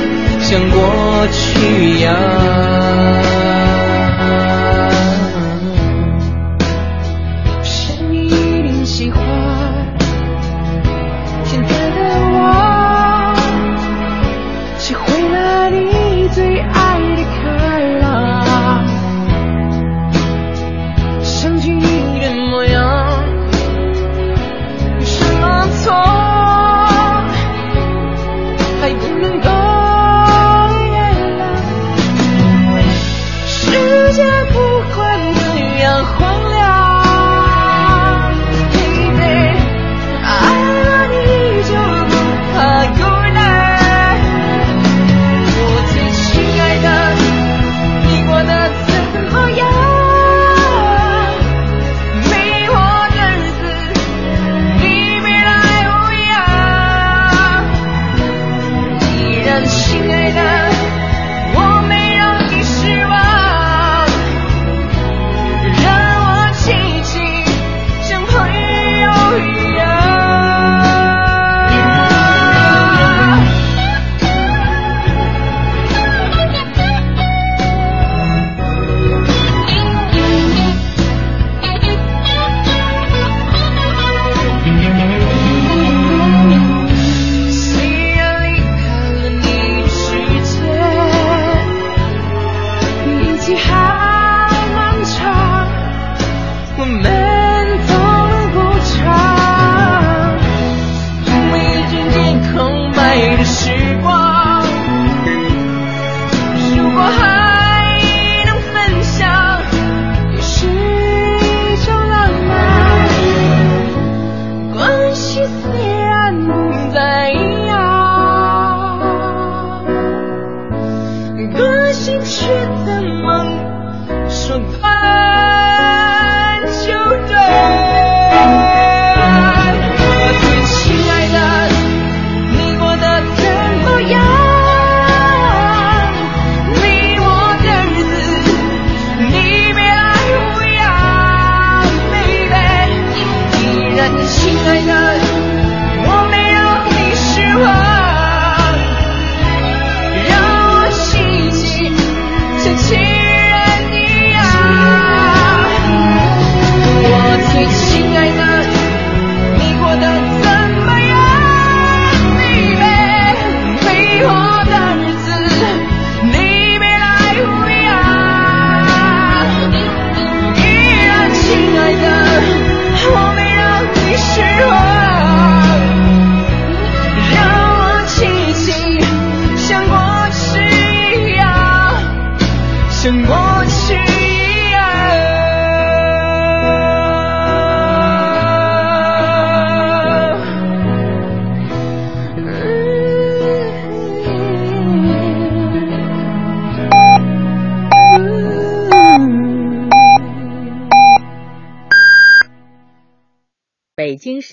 Speaker 2: 像过去一样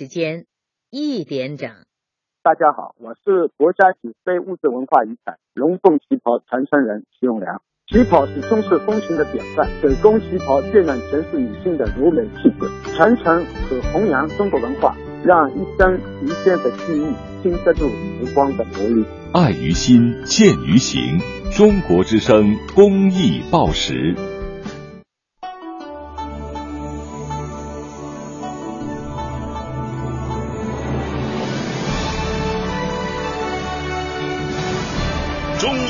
Speaker 2: 间一点整。
Speaker 4: 大家好，我是国家级非物质文化遗产龙凤旗袍传承人徐永良。旗袍是中式风情的典范，手工旗袍渲染城市女性的柔美气质，传承和弘扬中国文化，让一生一世的记忆经得住时光的磨砺。
Speaker 5: 爱于心，见于行。中国之声公益报时。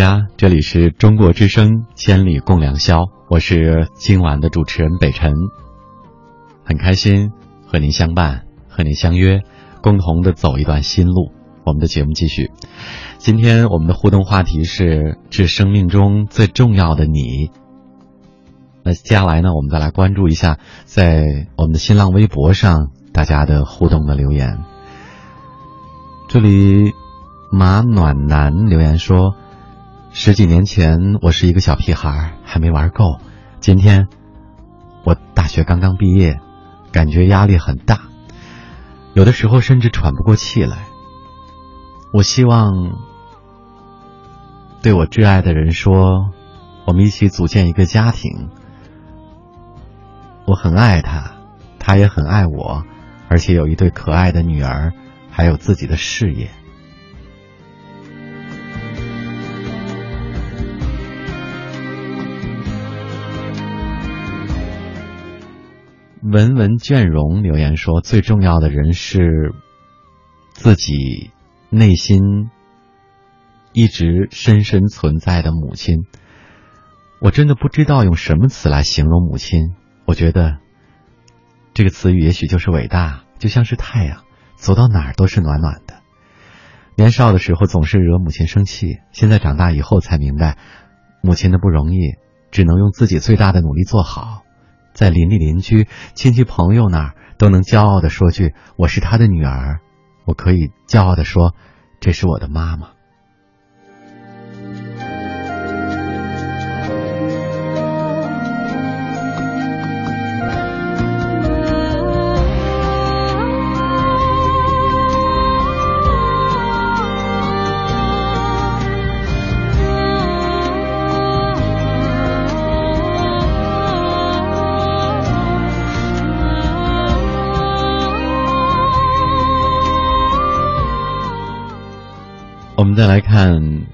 Speaker 1: 家这里是中国之声，千里共良宵。我是今晚的主持人北辰，很开心和您相伴，和您相约，共同的走一段新路。我们的节目继续，今天我们的互动话题是致生命中最重要的你。那接下来呢，我们再来关注一下在我们的新浪微博上大家的互动的留言。这里马暖男留言说。十几年前，我是一个小屁孩，还没玩够。今天，我大学刚刚毕业，感觉压力很大，有的时候甚至喘不过气来。我希望对我挚爱的人说，我们一起组建一个家庭。我很爱他，他也很爱我，而且有一对可爱的女儿，还有自己的事业。文文倦容留言说：“最重要的人是自己内心一直深深存在的母亲。我真的不知道用什么词来形容母亲。我觉得这个词语也许就是伟大，就像是太阳，走到哪儿都是暖暖的。年少的时候总是惹母亲生气，现在长大以后才明白，母亲的不容易，只能用自己最大的努力做好。”在邻里邻居、亲戚朋友那儿都能骄傲的说句我是他的女儿，我可以骄傲的说这是我的妈妈。我们再来看，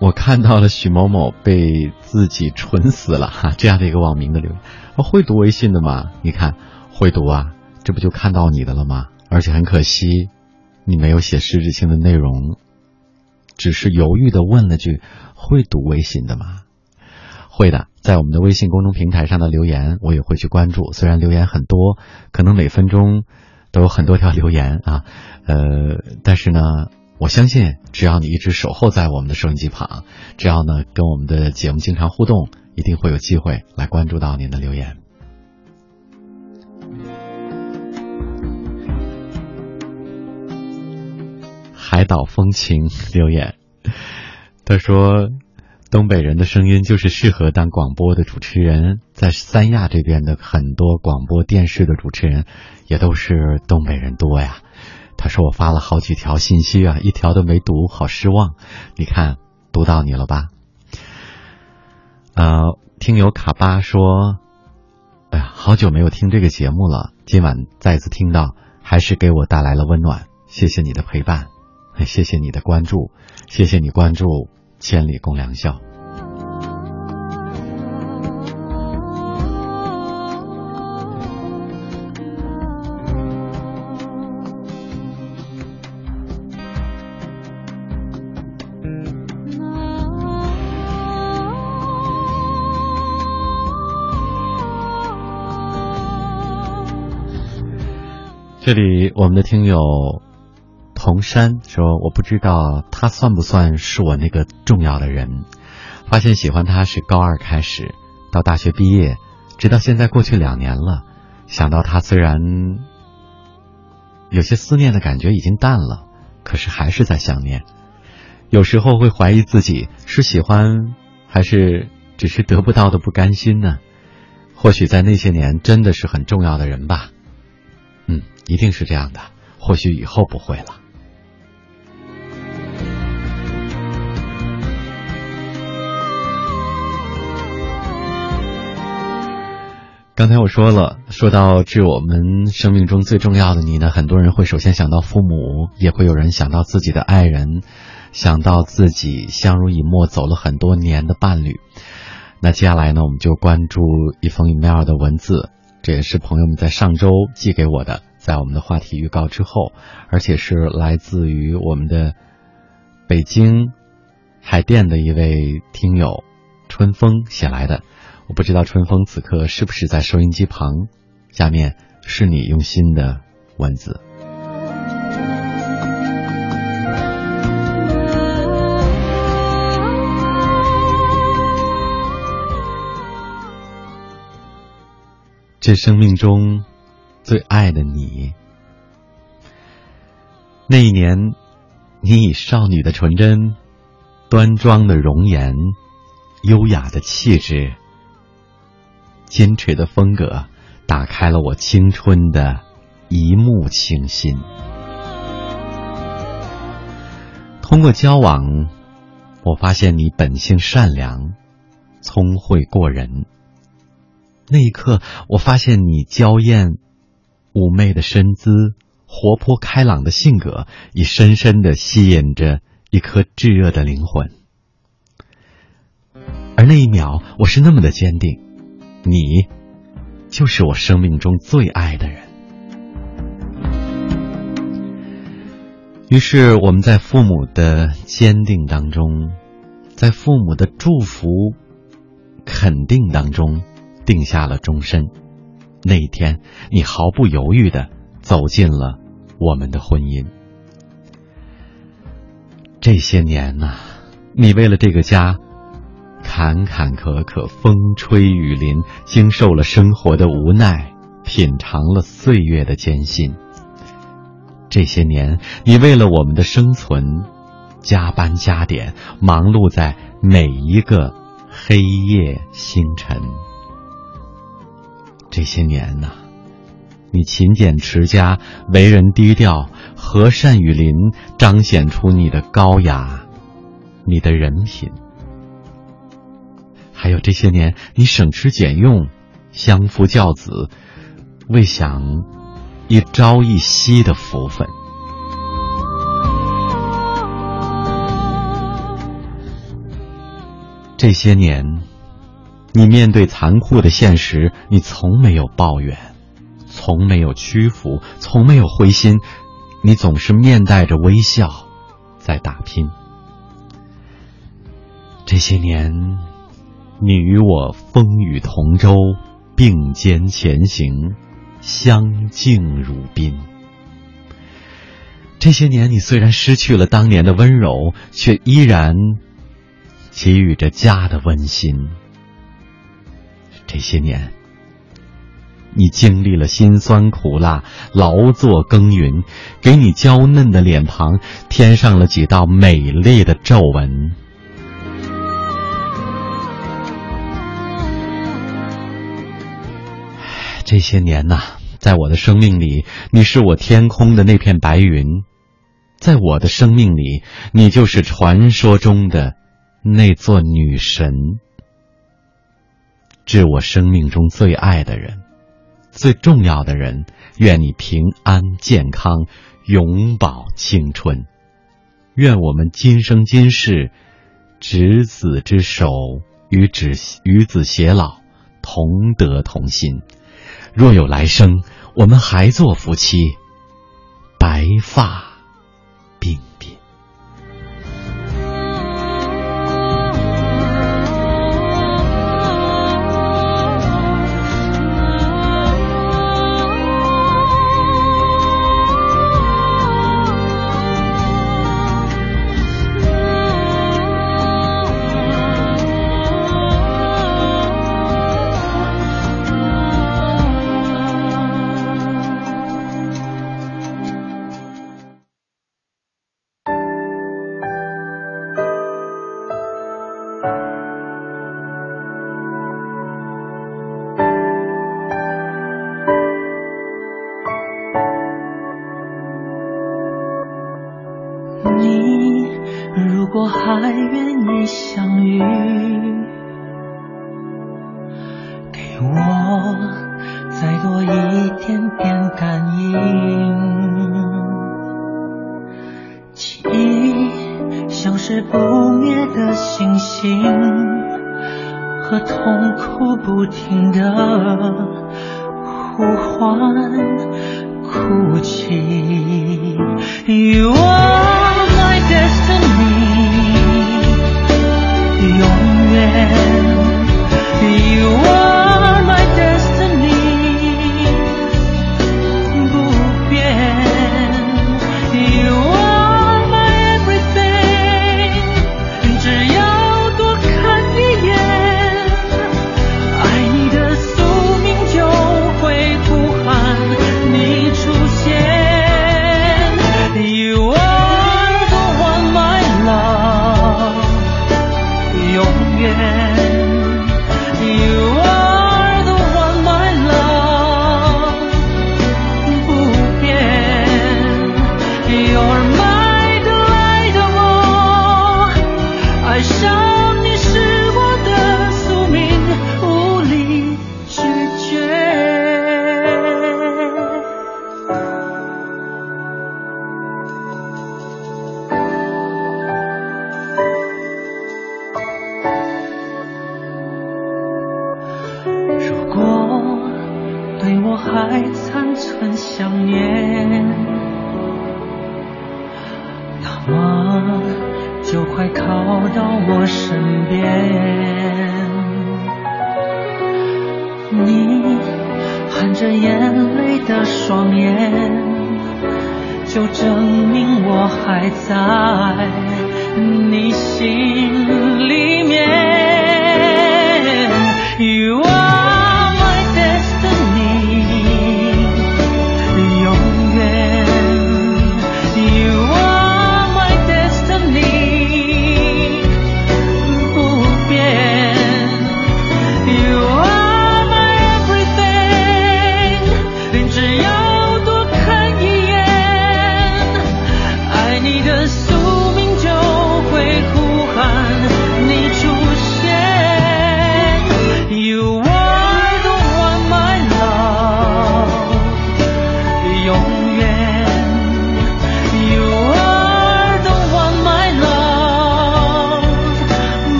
Speaker 1: 我看到了许某某被自己蠢死了哈，这样的一个网民的留言。会读微信的吗？你看会读啊，这不就看到你的了吗？而且很可惜，你没有写实质性的内容，只是犹豫的问了句：“会读微信的吗？”会的，在我们的微信公众平台上的留言，我也会去关注。虽然留言很多，可能每分钟都有很多条留言啊，呃，但是呢。我相信，只要你一直守候在我们的收音机旁，只要呢跟我们的节目经常互动，一定会有机会来关注到您的留言。海岛风情留言，他说：“东北人的声音就是适合当广播的主持人，在三亚这边的很多广播电视的主持人，也都是东北人多呀。”他说：“我发了好几条信息啊，一条都没读，好失望。你看，读到你了吧？”呃，听友卡巴说：“哎呀，好久没有听这个节目了，今晚再次听到，还是给我带来了温暖。谢谢你的陪伴，谢谢你的关注，谢谢你关注《千里共良宵》。”这里我们的听友童山说：“我不知道他算不算是我那个重要的人。发现喜欢他是高二开始，到大学毕业，直到现在过去两年了。想到他，虽然有些思念的感觉已经淡了，可是还是在想念。有时候会怀疑自己是喜欢，还是只是得不到的不甘心呢？或许在那些年，真的是很重要的人吧。”嗯，一定是这样的。或许以后不会了。刚才我说了，说到致我们生命中最重要的你呢，很多人会首先想到父母，也会有人想到自己的爱人，想到自己相濡以沫走了很多年的伴侣。那接下来呢，我们就关注一封 email 的文字。这也是朋友们在上周寄给我的，在我们的话题预告之后，而且是来自于我们的北京海淀的一位听友春风写来的。我不知道春风此刻是不是在收音机旁，下面是你用心的文字。这生命中最爱的你，那一年，你以少女的纯真、端庄的容颜、优雅的气质、坚持的风格，打开了我青春的一幕清新。通过交往，我发现你本性善良、聪慧过人。那一刻，我发现你娇艳、妩媚的身姿，活泼开朗的性格，已深深的吸引着一颗炙热的灵魂。而那一秒，我是那么的坚定，你，就是我生命中最爱的人。于是，我们在父母的坚定当中，在父母的祝福、肯定当中。定下了终身。那一天，你毫不犹豫的走进了我们的婚姻。这些年呐，你为了这个家，坎坎坷坷、风吹雨淋，经受了生活的无奈、品尝了岁月的艰辛。这些年，你为了我们的生存，加班加点，忙碌在每一个黑夜星辰。这些年呐，你勤俭持家，为人低调，和善与邻，彰显出你的高雅，你的人品。还有这些年，你省吃俭用，相夫教子，未享一朝一夕的福分。这些年，你面对残酷的现实，你从没有抱怨，从没有屈服，从没有灰心，你总是面带着微笑，在打拼。这些年，你与我风雨同舟，并肩前行，相敬如宾。这些年，你虽然失去了当年的温柔，却依然。给予着家的温馨。这些年，你经历了辛酸苦辣，劳作耕耘，给你娇嫩的脸庞添上了几道美丽的皱纹。这些年呐，在我的生命里，你是我天空的那片白云；在我的生命里，你就是传说中的。那座女神，致我生命中最爱的人，最重要的人，愿你平安健康，永葆青春。愿我们今生今世，执子之手，与子与子偕老，同德同心。若有来生，我们还做夫妻，白发。鬓鬓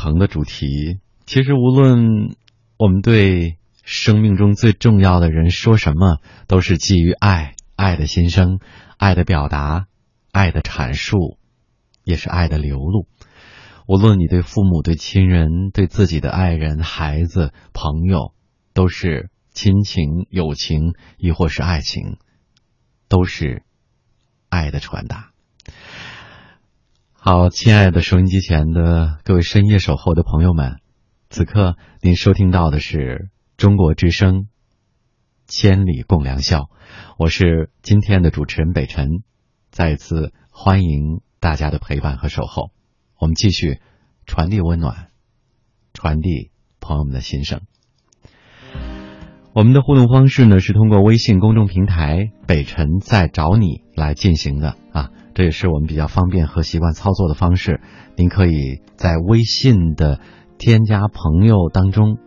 Speaker 1: 恒的主题。其实，无论我们对生命中最重要的人说什么，都是基于爱，爱的心声，爱的表达，爱的阐述，也是爱的流露。无论你对父母、对亲人、对自己的爱人、孩子、朋友，都是亲情、友情，亦或是爱情，都是爱的传达。好，亲爱的收音机前的各位深夜守候的朋友们，此刻您收听到的是中国之声《千里共良宵》，我是今天的主持人北辰，再一次欢迎大家的陪伴和守候。我们继续传递温暖，传递朋友们的心声。我们的互动方式呢是通过微信公众平台“北辰在找你”来进行的啊。这也是我们比较方便和习惯操作的方式。您可以在微信的添加朋友当中，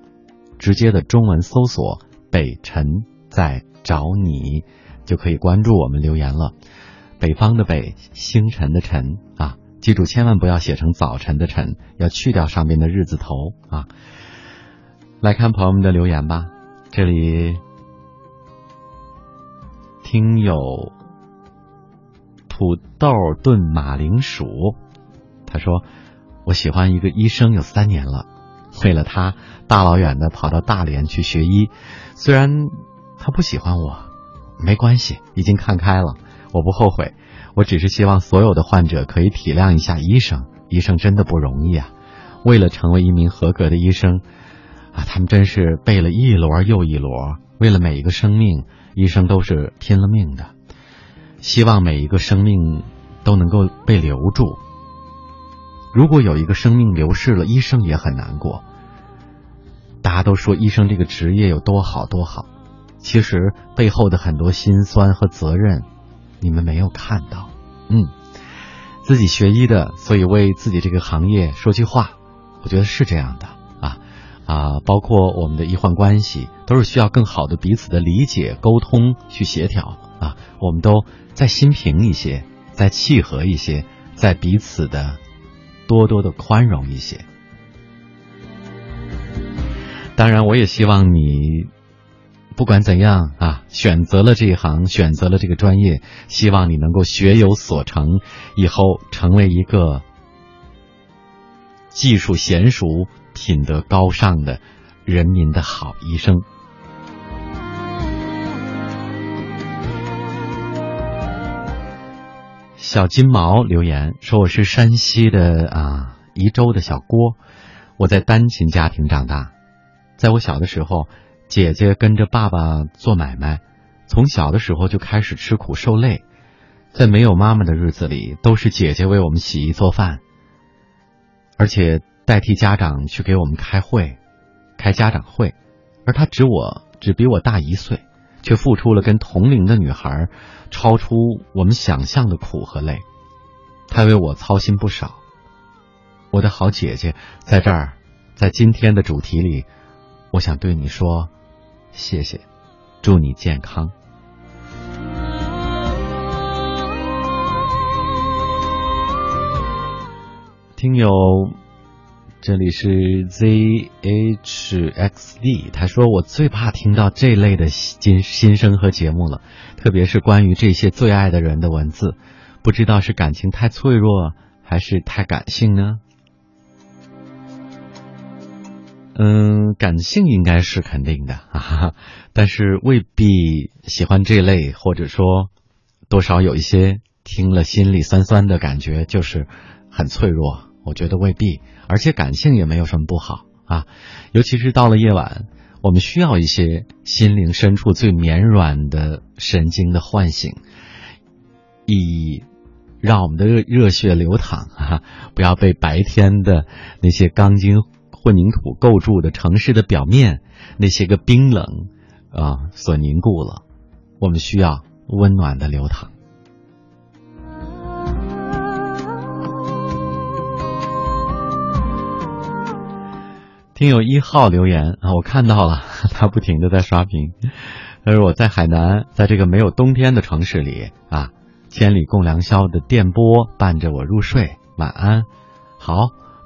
Speaker 1: 直接的中文搜索“北辰在找你”，就可以关注我们留言了。北方的北，星辰的辰啊，记住千万不要写成早晨的晨，要去掉上面的日字头啊。来看朋友们的留言吧，这里听友。土豆炖马铃薯，他说：“我喜欢一个医生有三年了，为了他大老远的跑到大连去学医。虽然他不喜欢我，没关系，已经看开了，我不后悔。我只是希望所有的患者可以体谅一下医生，医生真的不容易啊！为了成为一名合格的医生，啊，他们真是背了一摞又一摞，为了每一个生命，医生都是拼了命的。”希望每一个生命都能够被留住。如果有一个生命流逝了，医生也很难过。大家都说医生这个职业有多好多好，其实背后的很多辛酸和责任，你们没有看到。嗯，自己学医的，所以为自己这个行业说句话，我觉得是这样的啊啊，包括我们的医患关系，都是需要更好的彼此的理解、沟通去协调啊，我们都。再心平一些，再契合一些，再彼此的多多的宽容一些。当然，我也希望你不管怎样啊，选择了这一行，选择了这个专业，希望你能够学有所成，以后成为一个技术娴熟、品德高尚的人民的好医生。小金毛留言说：“我是山西的啊，宜州的小郭，我在单亲家庭长大。在我小的时候，姐姐跟着爸爸做买卖，从小的时候就开始吃苦受累。在没有妈妈的日子里，都是姐姐为我们洗衣做饭，而且代替家长去给我们开会，开家长会。而她只我只比我大一岁。”却付出了跟同龄的女孩超出我们想象的苦和累，她为我操心不少。我的好姐姐，在这儿，在今天的主题里，我想对你说，谢谢，祝你健康。听友。这里是 zhxd，他说我最怕听到这类的心心声和节目了，特别是关于这些最爱的人的文字，不知道是感情太脆弱还是太感性呢？嗯，感性应该是肯定的啊，(laughs) 但是未必喜欢这类，或者说多少有一些听了心里酸酸的感觉，就是很脆弱。我觉得未必，而且感性也没有什么不好啊。尤其是到了夜晚，我们需要一些心灵深处最绵软的神经的唤醒，以让我们的热热血流淌啊，不要被白天的那些钢筋混凝土构筑的城市的表面那些个冰冷啊所凝固了。我们需要温暖的流淌。听友一号留言啊，我看到了，(laughs) 他不停的在刷屏。他说我在海南，在这个没有冬天的城市里啊，千里共良宵的电波伴着我入睡，晚安。好，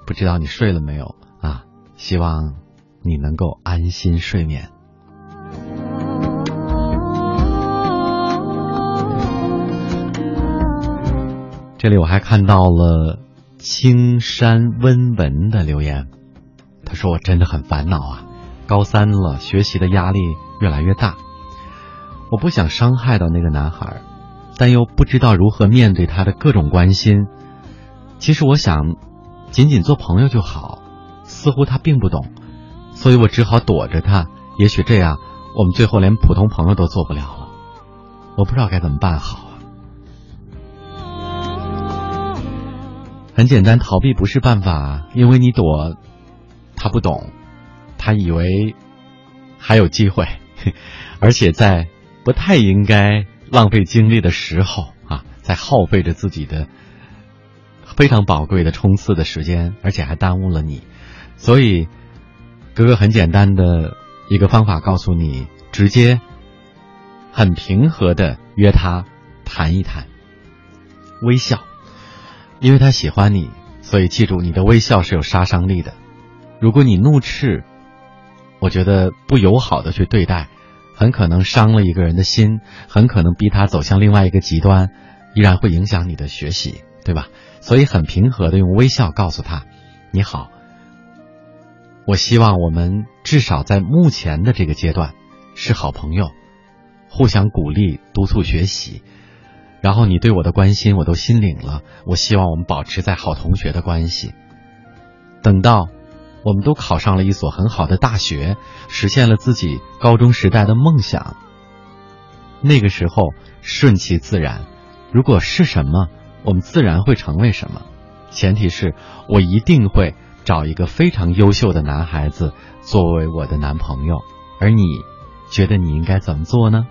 Speaker 1: 不知道你睡了没有啊？希望你能够安心睡眠。这里我还看到了青山温文的留言，他说我真的很烦恼啊，高三了，学习的压力越来越大，我不想伤害到那个男孩，但又不知道如何面对他的各种关心。其实我想，仅仅做朋友就好，似乎他并不懂，所以我只好躲着他。也许这样，我们最后连普通朋友都做不了了。我不知道该怎么办好啊。很简单，逃避不是办法，因为你躲，他不懂，他以为还有机会，(laughs) 而且在不太应该浪费精力的时候啊，在耗费着自己的非常宝贵的冲刺的时间，而且还耽误了你。所以，哥哥很简单的一个方法告诉你：直接、很平和的约他谈一谈，微笑。因为他喜欢你，所以记住，你的微笑是有杀伤力的。如果你怒斥，我觉得不友好的去对待，很可能伤了一个人的心，很可能逼他走向另外一个极端，依然会影响你的学习，对吧？所以很平和的用微笑告诉他：“你好，我希望我们至少在目前的这个阶段是好朋友，互相鼓励、督促学习。”然后你对我的关心我都心领了，我希望我们保持在好同学的关系。等到我们都考上了一所很好的大学，实现了自己高中时代的梦想，那个时候顺其自然，如果是什么，我们自然会成为什么。前提是我一定会找一个非常优秀的男孩子作为我的男朋友，而你觉得你应该怎么做呢？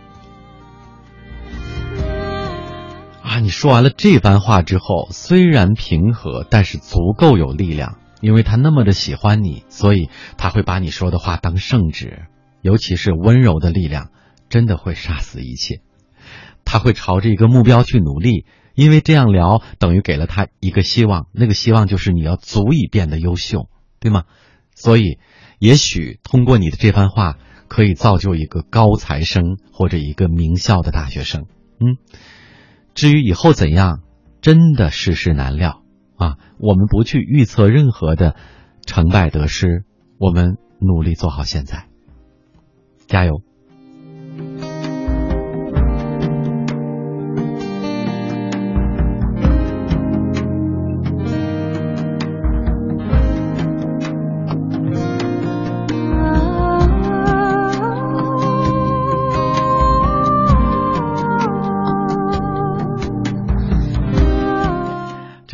Speaker 1: 啊！你说完了这番话之后，虽然平和，但是足够有力量，因为他那么的喜欢你，所以他会把你说的话当圣旨。尤其是温柔的力量，真的会杀死一切。他会朝着一个目标去努力，因为这样聊等于给了他一个希望，那个希望就是你要足以变得优秀，对吗？所以，也许通过你的这番话，可以造就一个高材生或者一个名校的大学生。嗯。至于以后怎样，真的世事难料啊！我们不去预测任何的成败得失，我们努力做好现在，加油。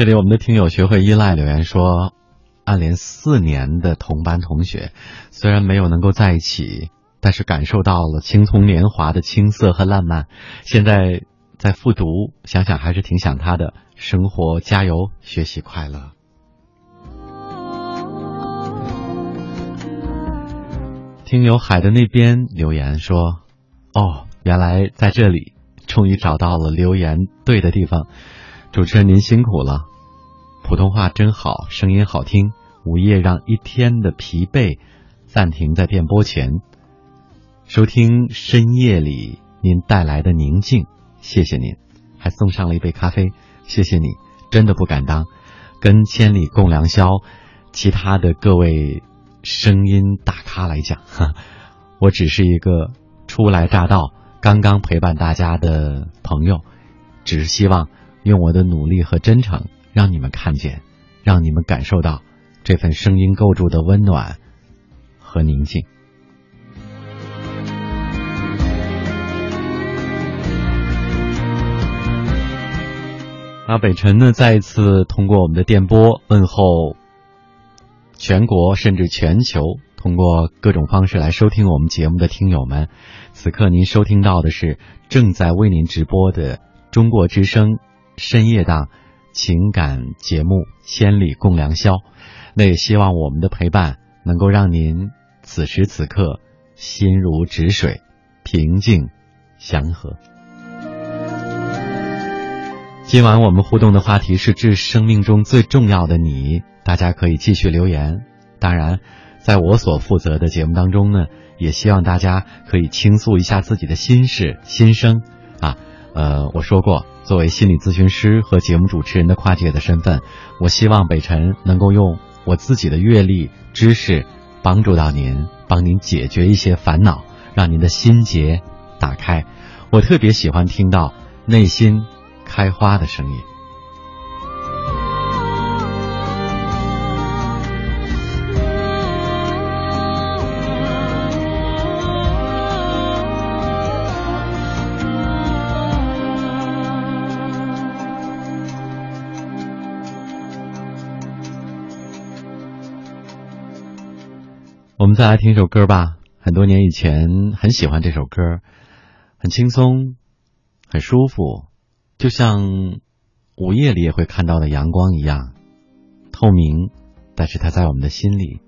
Speaker 1: 这里我们的听友学会依赖留言说，暗恋四年的同班同学，虽然没有能够在一起，但是感受到了青葱年华的青涩和烂漫。现在在复读，想想还是挺想他的。生活加油，学习快乐。听友海的那边留言说，哦，原来在这里，终于找到了留言对的地方。主持人您辛苦了。普通话真好，声音好听。午夜让一天的疲惫暂停在电波前，收听深夜里您带来的宁静。谢谢您，还送上了一杯咖啡。谢谢你，真的不敢当。跟千里共良宵，其他的各位声音大咖来讲，(laughs) 我只是一个初来乍到、刚刚陪伴大家的朋友，只是希望用我的努力和真诚。让你们看见，让你们感受到这份声音构筑的温暖和宁静。那，北辰呢，再一次通过我们的电波问候全国甚至全球，通过各种方式来收听我们节目的听友们，此刻您收听到的是正在为您直播的中国之声深夜档。情感节目《千里共良宵》，那也希望我们的陪伴能够让您此时此刻心如止水，平静祥和。今晚我们互动的话题是致生命中最重要的你，大家可以继续留言。当然，在我所负责的节目当中呢，也希望大家可以倾诉一下自己的心事、心声啊。呃，我说过，作为心理咨询师和节目主持人的跨界的身份，我希望北辰能够用我自己的阅历、知识帮助到您，帮您解决一些烦恼，让您的心结打开。我特别喜欢听到内心。开花的声音。我们再来听一首歌吧。很多年以前很喜欢这首歌，很轻松，很舒服。就像午夜里也会看到的阳光一样透明，但是它在我们的心里。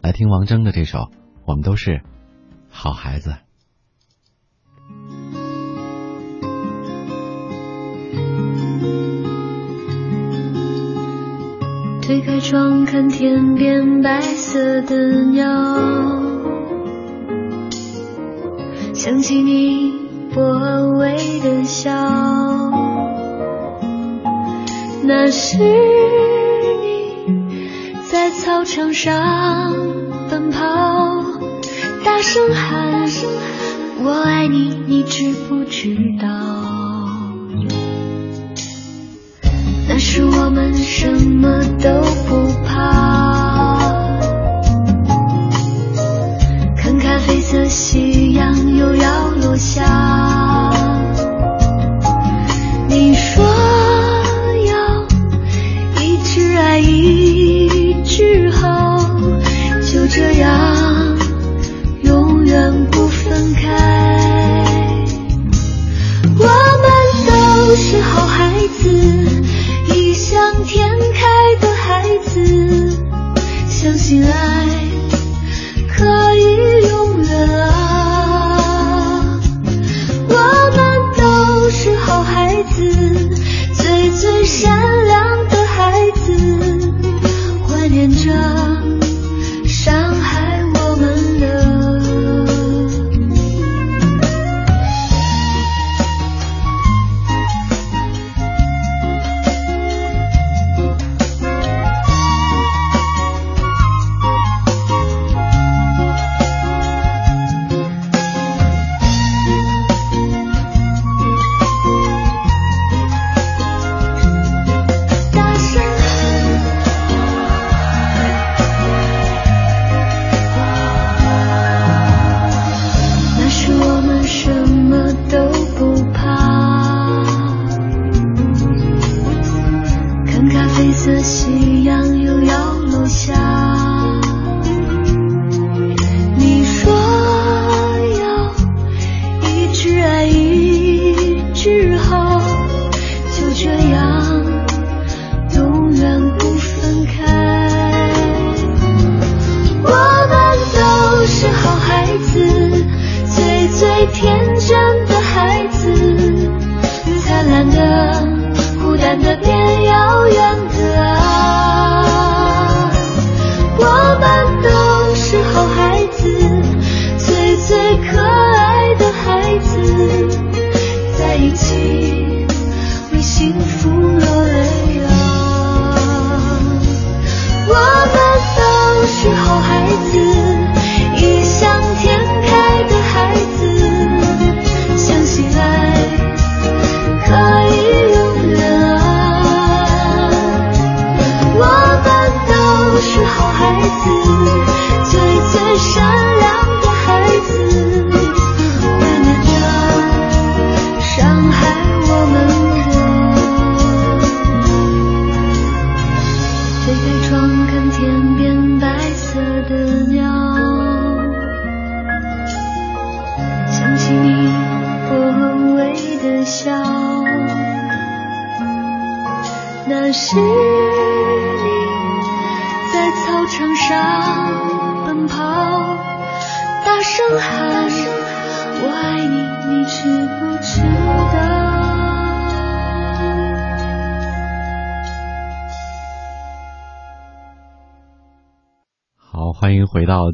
Speaker 1: 来听王铮的这首《我们都是好孩子》。
Speaker 6: 推开窗看天边白色的鸟，想起你微微的笑。那是你在操场上奔跑，大声喊我爱你，你知不知道？我们什么都不怕，看咖啡色夕阳又要落下，
Speaker 1: 醒来。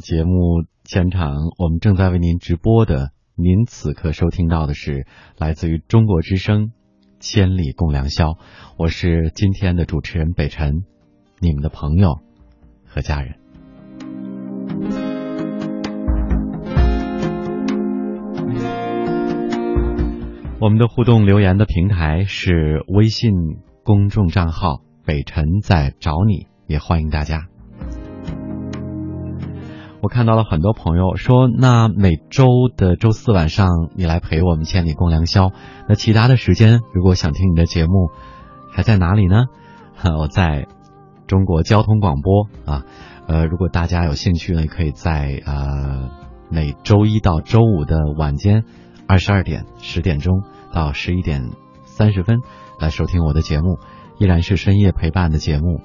Speaker 1: 节目现场，我们正在为您直播的，您此刻收听到的是来自于中国之声《千里共良宵》，我是今天的主持人北辰，你们的朋友和家人。我们的互动留言的平台是微信公众账号“北辰在找你”，也欢迎大家。我看到了很多朋友说，那每周的周四晚上你来陪我们千里共良宵，那其他的时间如果想听你的节目，还在哪里呢？我在中国交通广播啊，呃，如果大家有兴趣呢，可以在呃每周一到周五的晚间二十二点十点钟到十一点三十分来收听我的节目，依然是深夜陪伴的节目。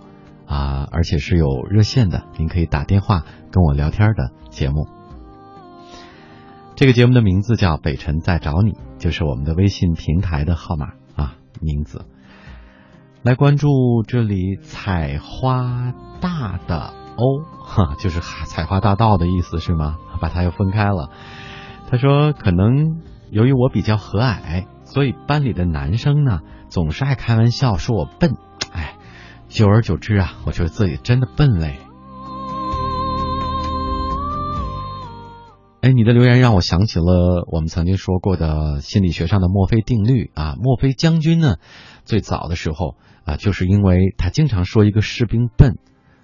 Speaker 1: 啊，而且是有热线的，您可以打电话跟我聊天的节目。这个节目的名字叫《北辰在找你》，就是我们的微信平台的号码啊，名字。来关注这里，采花大的哦，哈，就是采花大盗的意思是吗？把它又分开了。他说，可能由于我比较和蔼，所以班里的男生呢，总是爱开玩笑说我笨。久而久之啊，我觉得自己真的笨嘞。哎，你的留言让我想起了我们曾经说过的心理学上的墨菲定律啊。墨菲将军呢，最早的时候啊，就是因为他经常说一个士兵笨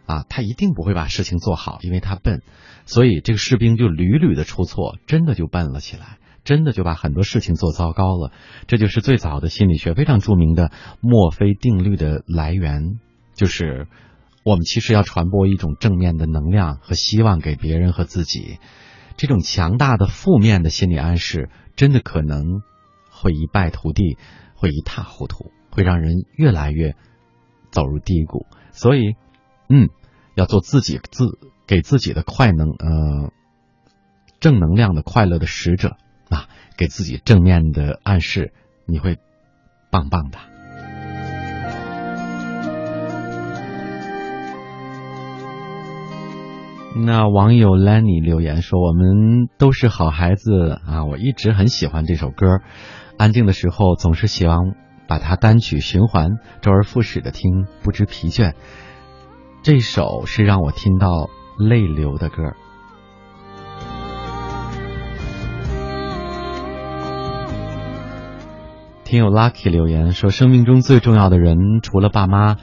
Speaker 1: 啊，他一定不会把事情做好，因为他笨，所以这个士兵就屡屡的出错，真的就笨了起来，真的就把很多事情做糟糕了。这就是最早的心理学非常著名的墨菲定律的来源。就是我们其实要传播一种正面的能量和希望给别人和自己，这种强大的负面的心理暗示，真的可能会一败涂地，会一塌糊涂，会让人越来越走入低谷。所以，嗯，要做自己自给自己的快能呃正能量的快乐的使者啊，给自己正面的暗示，你会棒棒的。那网友 Lenny 留言说：“我们都是好孩子啊！我一直很喜欢这首歌，安静的时候总是希望把它单曲循环，周而复始的听，不知疲倦。这首是让我听到泪流的歌。”听友 Lucky 留言说：“生命中最重要的人，除了爸妈，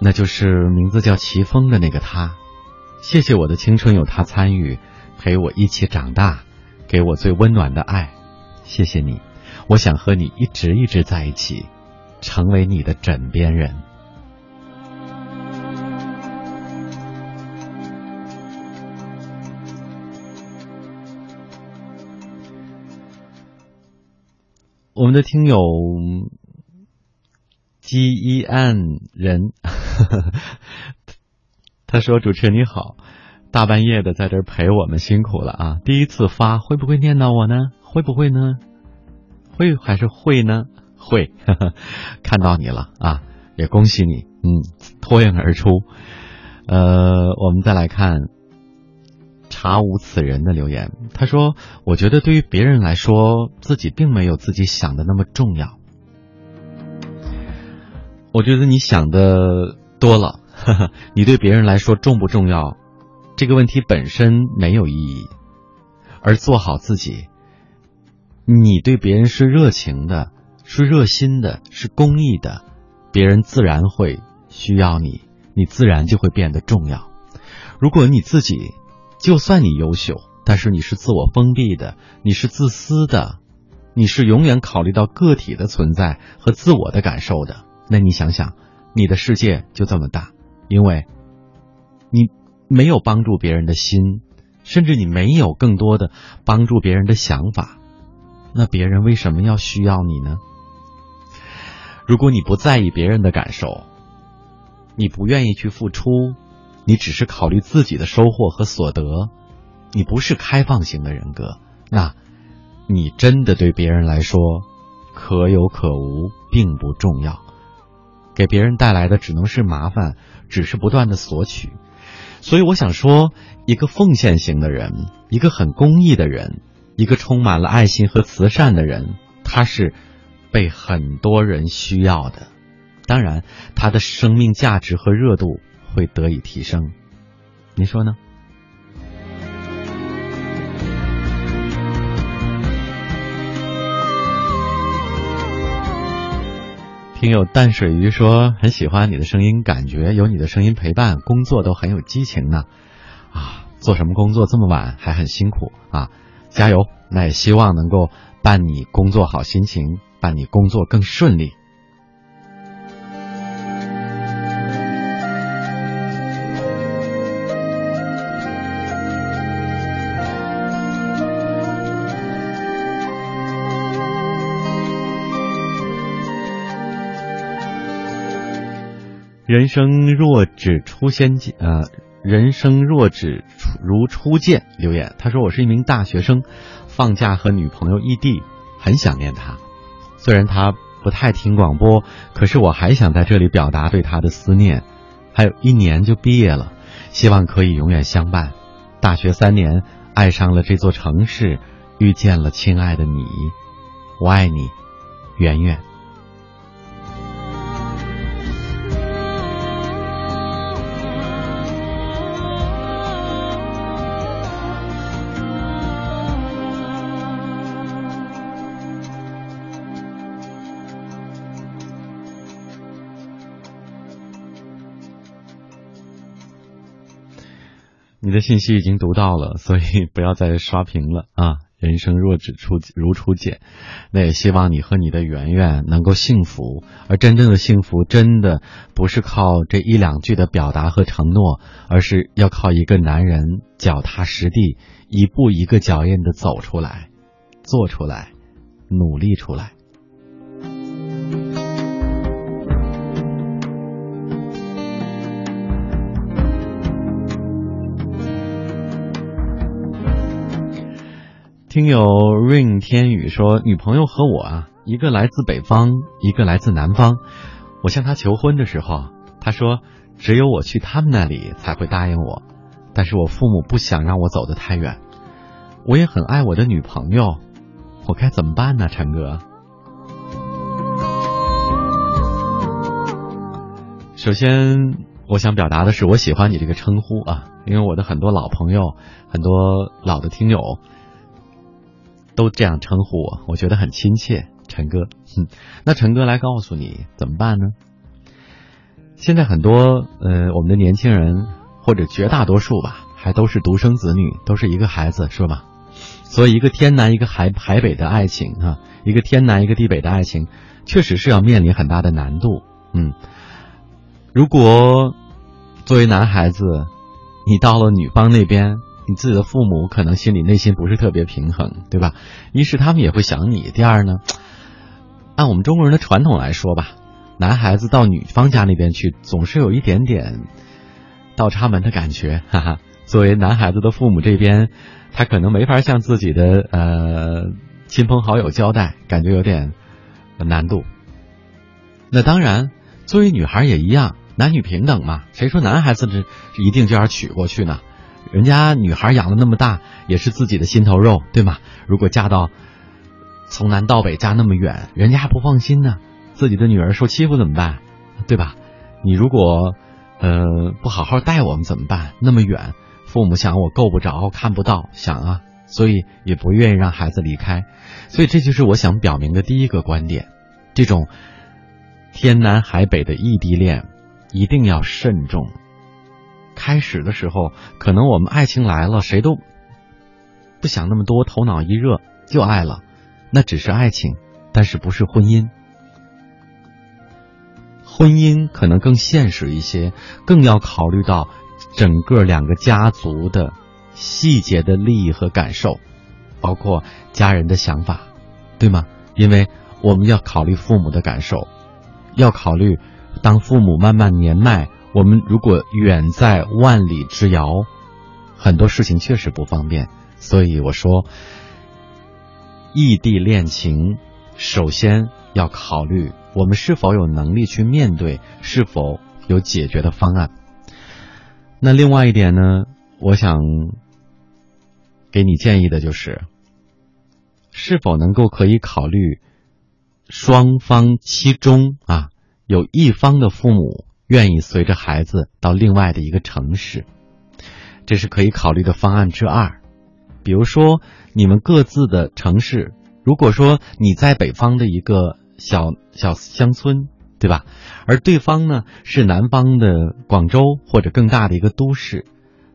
Speaker 1: 那就是名字叫齐峰的那个他。”谢谢我的青春有他参与，陪我一起长大，给我最温暖的爱。谢谢你，我想和你一直一直在一起，成为你的枕边人。我们的听友，Gen 人。他说：“主持人你好，大半夜的在这陪我们辛苦了啊！第一次发会不会念叨我呢？会不会呢？会还是会呢？会，(laughs) 看到你了啊！也恭喜你，嗯，脱颖而出。呃，我们再来看查无此人的留言。他说：我觉得对于别人来说，自己并没有自己想的那么重要。我觉得你想的多了。”呵 (laughs) 呵你对别人来说重不重要？这个问题本身没有意义，而做好自己。你对别人是热情的，是热心的，是公益的，别人自然会需要你，你自然就会变得重要。如果你自己，就算你优秀，但是你是自我封闭的，你是自私的，你是永远考虑到个体的存在和自我的感受的，那你想想，你的世界就这么大。因为，你没有帮助别人的心，甚至你没有更多的帮助别人的想法，那别人为什么要需要你呢？如果你不在意别人的感受，你不愿意去付出，你只是考虑自己的收获和所得，你不是开放型的人格，那，你真的对别人来说可有可无，并不重要，给别人带来的只能是麻烦。只是不断的索取，所以我想说，一个奉献型的人，一个很公益的人，一个充满了爱心和慈善的人，他是被很多人需要的。当然，他的生命价值和热度会得以提升。你说呢？听友淡水鱼说很喜欢你的声音，感觉有你的声音陪伴，工作都很有激情呢。啊，做什么工作这么晚还很辛苦啊？加油！那也希望能够伴你工作好心情，伴你工作更顺利。人生若只初相见，呃，人生若只如初见。留言，他说我是一名大学生，放假和女朋友异地，很想念他。虽然他不太听广播，可是我还想在这里表达对他的思念。还有一年就毕业了，希望可以永远相伴。大学三年，爱上了这座城市，遇见了亲爱的你，我爱你，圆圆。的信息已经读到了，所以不要再刷屏了啊！(laughs) 人生若只初如初见，那也希望你和你的圆圆能够幸福。而真正的幸福，真的不是靠这一两句的表达和承诺，而是要靠一个男人脚踏实地，一步一个脚印的走出来，做出来，努力出来。听友 ring 天宇说，女朋友和我啊，一个来自北方，一个来自南方。我向她求婚的时候，她说只有我去他们那里才会答应我。但是我父母不想让我走得太远。我也很爱我的女朋友，我该怎么办呢？陈哥，首先我想表达的是，我喜欢你这个称呼啊，因为我的很多老朋友，很多老的听友。都这样称呼我，我觉得很亲切，陈哥。哼，(laughs) 那陈哥来告诉你怎么办呢？现在很多呃，我们的年轻人或者绝大多数吧，还都是独生子女，都是一个孩子，是吧？所以一个天南一个海海北的爱情啊，一个天南一个地北的爱情，确实是要面临很大的难度。嗯，如果作为男孩子，你到了女方那边。你自己的父母可能心里内心不是特别平衡，对吧？一是他们也会想你，第二呢，(tsk) 按我们中国人的传统来说吧，男孩子到女方家那边去，总是有一点点倒插门的感觉，(laughs) 哈哈。作为男孩子的父母这边，他可能没法向自己的呃亲朋好友交代，感觉有点难度。那当然，作为女孩也一样，男女平等嘛，谁说男孩子这一定就要娶过去呢？人家女孩养了那么大，也是自己的心头肉，对吗？如果嫁到从南到北嫁那么远，人家还不放心呢。自己的女儿受欺负怎么办？对吧？你如果呃不好好带我们怎么办？那么远，父母想我够不着，看不到，想啊，所以也不愿意让孩子离开。所以这就是我想表明的第一个观点：这种天南海北的异地恋一定要慎重。开始的时候，可能我们爱情来了，谁都不想那么多，头脑一热就爱了，那只是爱情，但是不是婚姻。婚姻可能更现实一些，更要考虑到整个两个家族的细节的利益和感受，包括家人的想法，对吗？因为我们要考虑父母的感受，要考虑当父母慢慢年迈。我们如果远在万里之遥，很多事情确实不方便。所以我说，异地恋情首先要考虑我们是否有能力去面对，是否有解决的方案。那另外一点呢，我想给你建议的就是，是否能够可以考虑双方其中啊有一方的父母愿意随着孩子到另外的一个城市，这是可以考虑的方案之二。比如说，你们各自的城市，如果说你在北方的一个小小乡村，对吧？而对方呢是南方的广州或者更大的一个都市，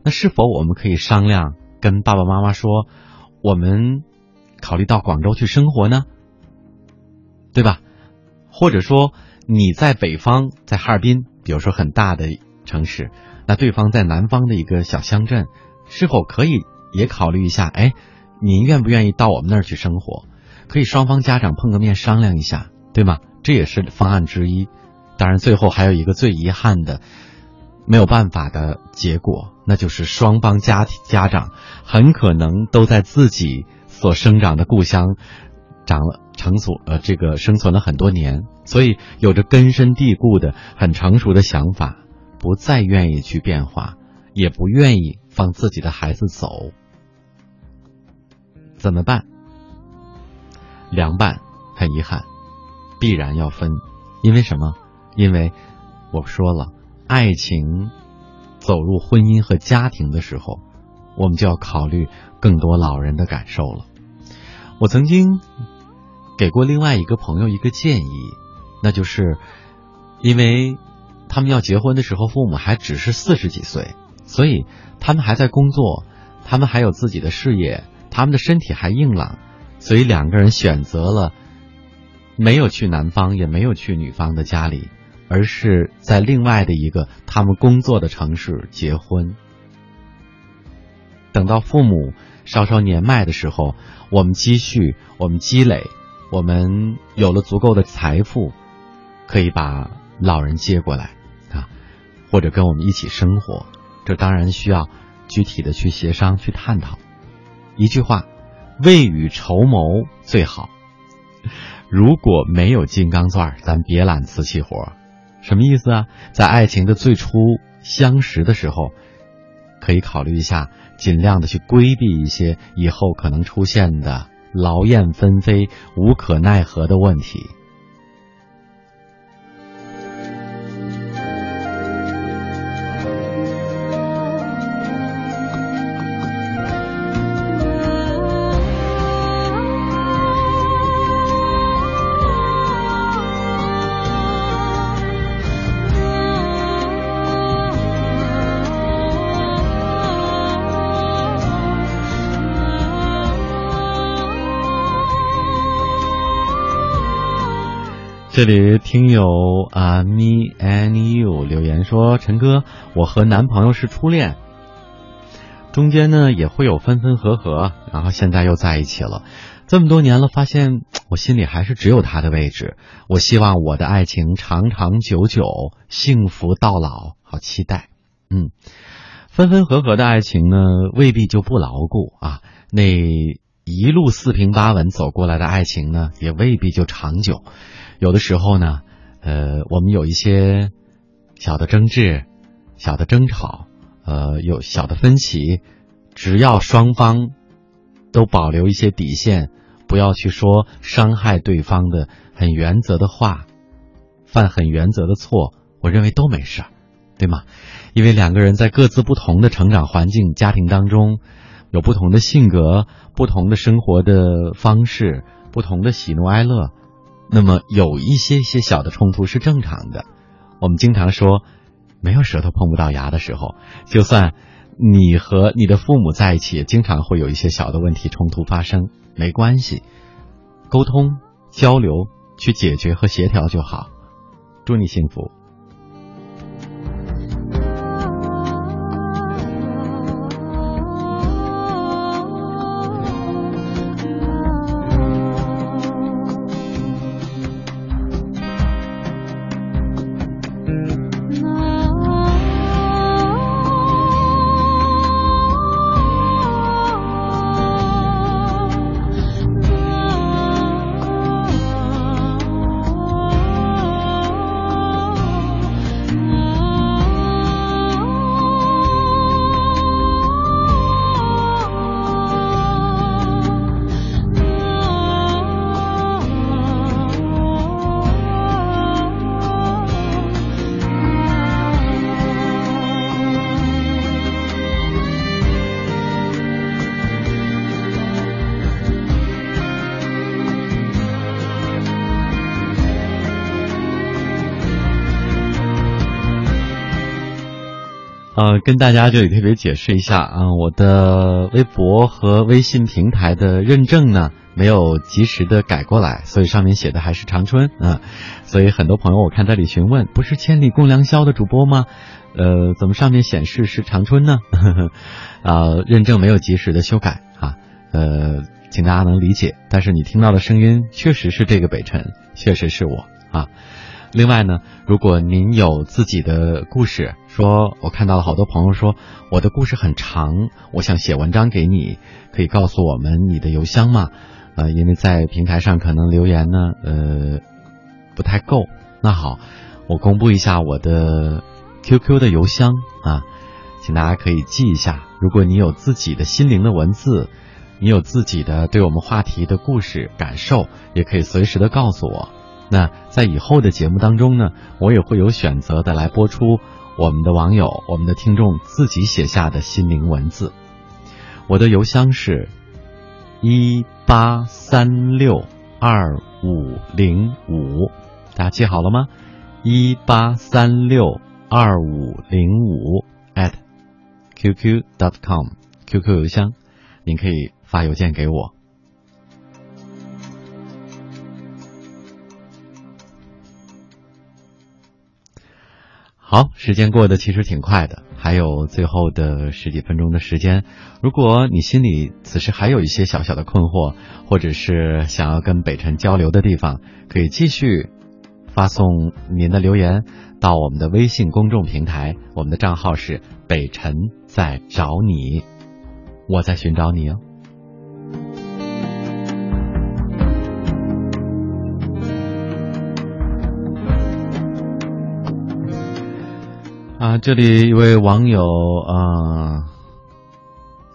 Speaker 1: 那是否我们可以商量跟爸爸妈妈说，我们考虑到广州去生活呢？对吧？或者说你在北方，在哈尔滨，比如说很大的城市，那对方在南方的一个小乡镇，是否可以也考虑一下？哎，您愿不愿意到我们那儿去生活？可以双方家长碰个面商量一下，对吗？这也是方案之一。当然，最后还有一个最遗憾的、没有办法的结果，那就是双方家庭家长很可能都在自己所生长的故乡长了成所呃这个生存了很多年，所以有着根深蒂固的很成熟的想法，不再愿意去变化，也不愿意放自己的孩子走，怎么办？凉拌，很遗憾，必然要分，因为什么？因为我说了，爱情走入婚姻和家庭的时候，我们就要考虑更多老人的感受了。我曾经给过另外一个朋友一个建议，那就是因为他们要结婚的时候，父母还只是四十几岁，所以他们还在工作，他们还有自己的事业，他们的身体还硬朗，所以两个人选择了没有去男方，也没有去女方的家里。而是在另外的一个他们工作的城市结婚。等到父母稍稍年迈的时候，我们积蓄，我们积累，我们有了足够的财富，可以把老人接过来啊，或者跟我们一起生活。这当然需要具体的去协商、去探讨。一句话，未雨绸缪最好。如果没有金刚钻，咱别揽瓷器活。什么意思啊？在爱情的最初相识的时候，可以考虑一下，尽量的去规避一些以后可能出现的劳燕分飞、无可奈何的问题。这里听友啊，me and you 留言说：“陈哥，我和男朋友是初恋，中间呢也会有分分合合，然后现在又在一起了。这么多年了，发现我心里还是只有他的位置。我希望我的爱情长长久久，幸福到老，好期待。嗯，分分合合的爱情呢，未必就不牢固啊。那一路四平八稳走过来的爱情呢，也未必就长久。”有的时候呢，呃，我们有一些小的争执、小的争吵，呃，有小的分歧，只要双方都保留一些底线，不要去说伤害对方的很原则的话，犯很原则的错，我认为都没事儿，对吗？因为两个人在各自不同的成长环境、家庭当中，有不同的性格、不同的生活的方式、不同的喜怒哀乐。那么有一些些小的冲突是正常的，我们经常说，没有舌头碰不到牙的时候，就算你和你的父母在一起，也经常会有一些小的问题冲突发生，没关系，沟通交流去解决和协调就好。祝你幸福。跟大家这里特别解释一下啊，我的微博和微信平台的认证呢没有及时的改过来，所以上面写的还是长春啊，所以很多朋友我看这里询问，不是千里共良宵的主播吗？呃，怎么上面显示是长春呢？(laughs) 啊，认证没有及时的修改啊，呃，请大家能理解。但是你听到的声音确实是这个北辰，确实是我啊。另外呢，如果您有自己的故事，说我看到了好多朋友说我的故事很长，我想写文章给你，可以告诉我们你的邮箱吗？呃，因为在平台上可能留言呢，呃，不太够。那好，我公布一下我的 QQ 的邮箱啊，请大家可以记一下。如果你有自己的心灵的文字，你有自己的对我们话题的故事感受，也可以随时的告诉我。那在以后的节目当中呢，我也会有选择的来播出我们的网友、我们的听众自己写下的心灵文字。我的邮箱是一八三六二五零五，大家记好了吗？一八三六二五零五 at qq dot com，QQ 邮箱，您可以发邮件给我。好，时间过得其实挺快的，还有最后的十几分钟的时间。如果你心里此时还有一些小小的困惑，或者是想要跟北辰交流的地方，可以继续发送您的留言到我们的微信公众平台，我们的账号是北辰在找你，我在寻找你哦。啊，这里一位网友啊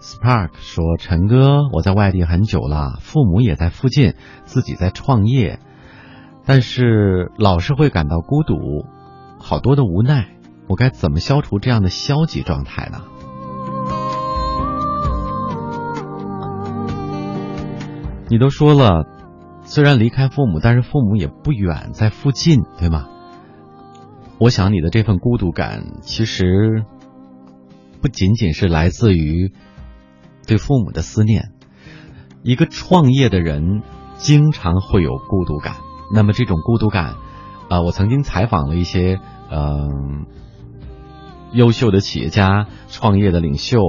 Speaker 1: ，Spark 说：“陈哥，我在外地很久了，父母也在附近，自己在创业，但是老是会感到孤独，好多的无奈，我该怎么消除这样的消极状态呢？”你都说了，虽然离开父母，但是父母也不远，在附近，对吗？我想你的这份孤独感，其实不仅仅是来自于对父母的思念。一个创业的人经常会有孤独感，那么这种孤独感，啊，我曾经采访了一些嗯优秀的企业家、创业的领袖，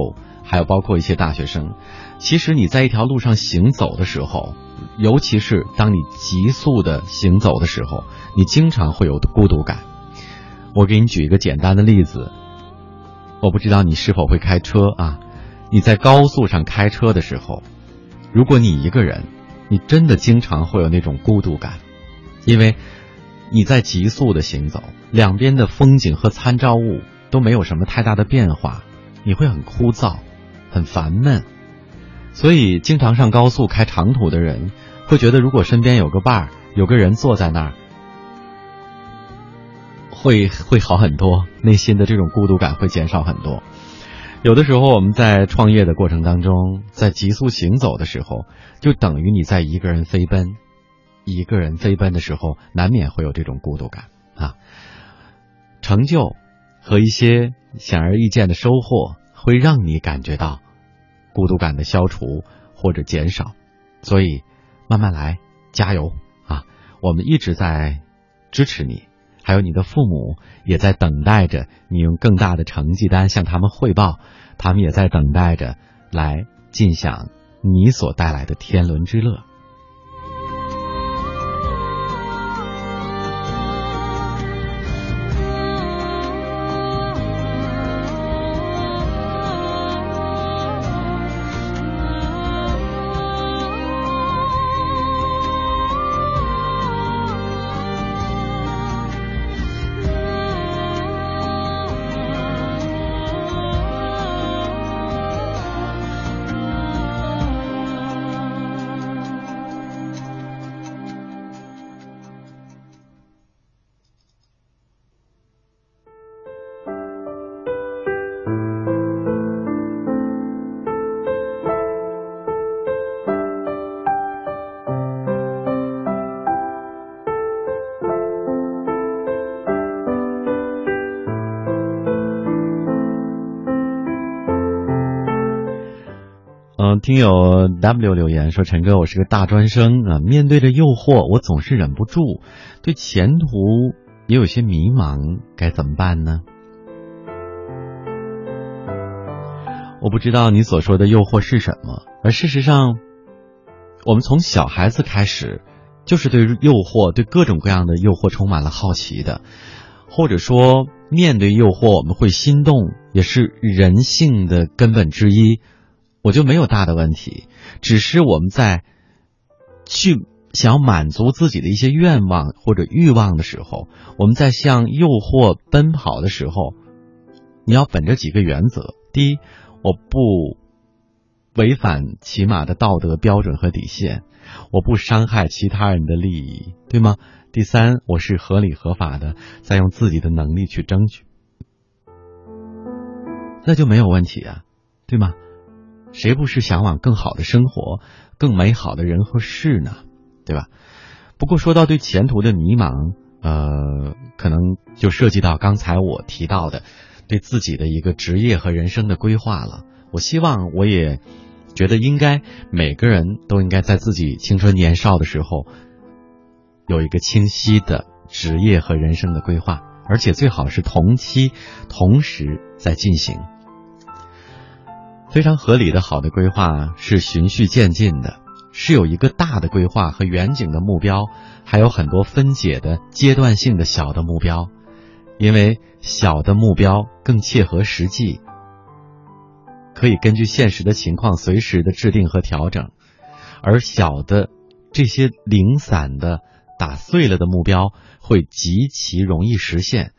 Speaker 1: 还有包括一些大学生。其实你在一条路上行走的时候，尤其是当你急速的行走的时候，你经常会有孤独感。我给你举一个简单的例子，我不知道你是否会开车啊？你在高速上开车的时候，如果你一个人，你真的经常会有那种孤独感，因为你在急速的行走，两边的风景和参照物都没有什么太大的变化，你会很枯燥，很烦闷。所以，经常上高速开长途的人会觉得，如果身边有个伴儿，有个人坐在那儿。会会好很多，内心的这种孤独感会减少很多。有的时候我们在创业的过程当中，在急速行走的时候，就等于你在一个人飞奔。一个人飞奔的时候，难免会有这种孤独感啊。成就和一些显而易见的收获，会让你感觉到孤独感的消除或者减少。所以慢慢来，加油啊！我们一直在支持你。还有你的父母也在等待着你用更大的成绩单向他们汇报，他们也在等待着来尽享你所带来的天伦之乐。听友 W 留言说：“陈哥，我是个大专生啊，面对着诱惑，我总是忍不住，对前途也有些迷茫，该怎么办呢？”我不知道你所说的诱惑是什么，而事实上，我们从小孩子开始，就是对诱惑、对各种各样的诱惑充满了好奇的，或者说，面对诱惑我们会心动，也是人性的根本之一。我就没有大的问题，只是我们在去想满足自己的一些愿望或者欲望的时候，我们在向诱惑奔跑的时候，你要本着几个原则：第一，我不违反起码的道德标准和底线，我不伤害其他人的利益，对吗？第三，我是合理合法的在用自己的能力去争取，那就没有问题啊，对吗？谁不是向往更好的生活、更美好的人和事呢？对吧？不过说到对前途的迷茫，呃，可能就涉及到刚才我提到的对自己的一个职业和人生的规划了。我希望，我也觉得应该每个人都应该在自己青春年少的时候有一个清晰的职业和人生的规划，而且最好是同期同时在进行。非常合理的好的规划是循序渐进的，是有一个大的规划和远景的目标，还有很多分解的阶段性的小的目标，因为小的目标更切合实际，可以根据现实的情况随时的制定和调整，而小的这些零散的打碎了的目标会极其容易实现。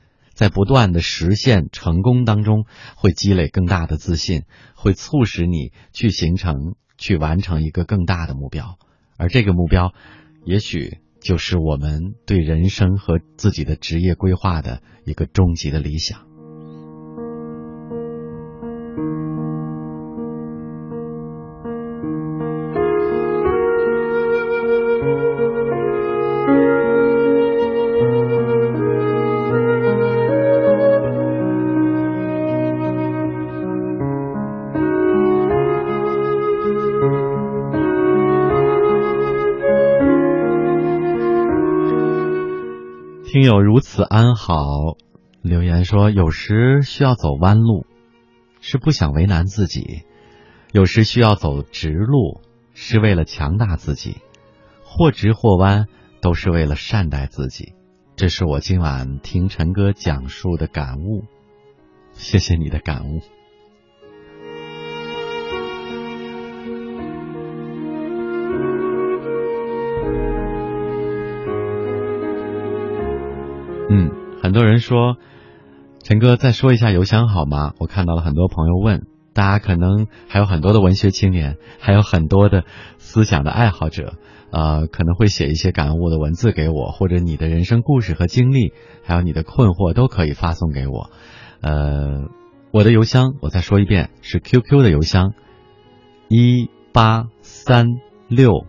Speaker 1: 在不断的实现成功当中，会积累更大的自信，会促使你去形成、去完成一个更大的目标，而这个目标，也许就是我们对人生和自己的职业规划的一个终极的理想。有如此安好，留言说：有时需要走弯路，是不想为难自己；有时需要走直路，是为了强大自己。或直或弯，都是为了善待自己。这是我今晚听陈哥讲述的感悟。谢谢你的感悟。很多人说，陈哥再说一下邮箱好吗？我看到了很多朋友问，大家可能还有很多的文学青年，还有很多的思想的爱好者，呃，可能会写一些感悟的文字给我，或者你的人生故事和经历，还有你的困惑都可以发送给我。呃，我的邮箱我再说一遍，是 QQ 的邮箱，一八三六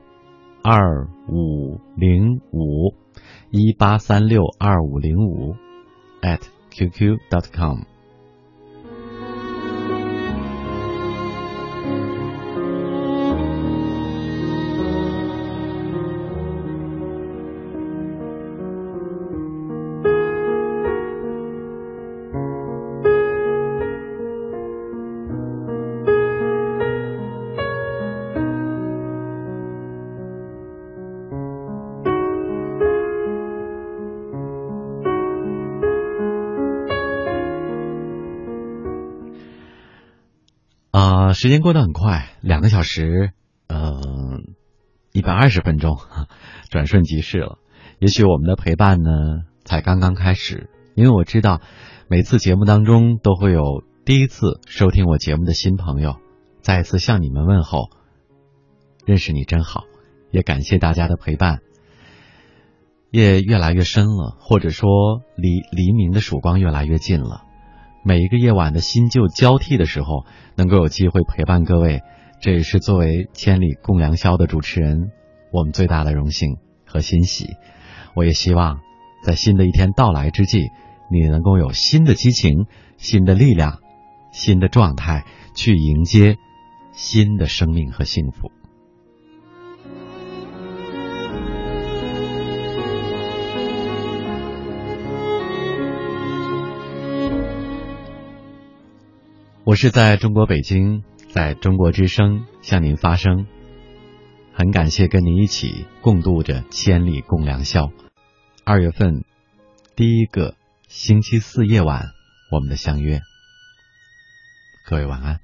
Speaker 1: 二五零五。一八三六二五零五 at qq.com. 时间过得很快，两个小时，嗯，一百二十分钟，(laughs) 转瞬即逝了。也许我们的陪伴呢，才刚刚开始。因为我知道，每次节目当中都会有第一次收听我节目的新朋友，再一次向你们问候。认识你真好，也感谢大家的陪伴。夜越来越深了，或者说离黎明的曙光越来越近了。每一个夜晚的新旧交替的时候，能够有机会陪伴各位，这也是作为千里共良宵的主持人，我们最大的荣幸和欣喜。我也希望，在新的一天到来之际，你能够有新的激情、新的力量、新的状态，去迎接新的生命和幸福。我是在中国北京，在中国之声向您发声。很感谢跟您一起共度着千里共良宵。二月份第一个星期四夜晚，我们的相约。各位晚安。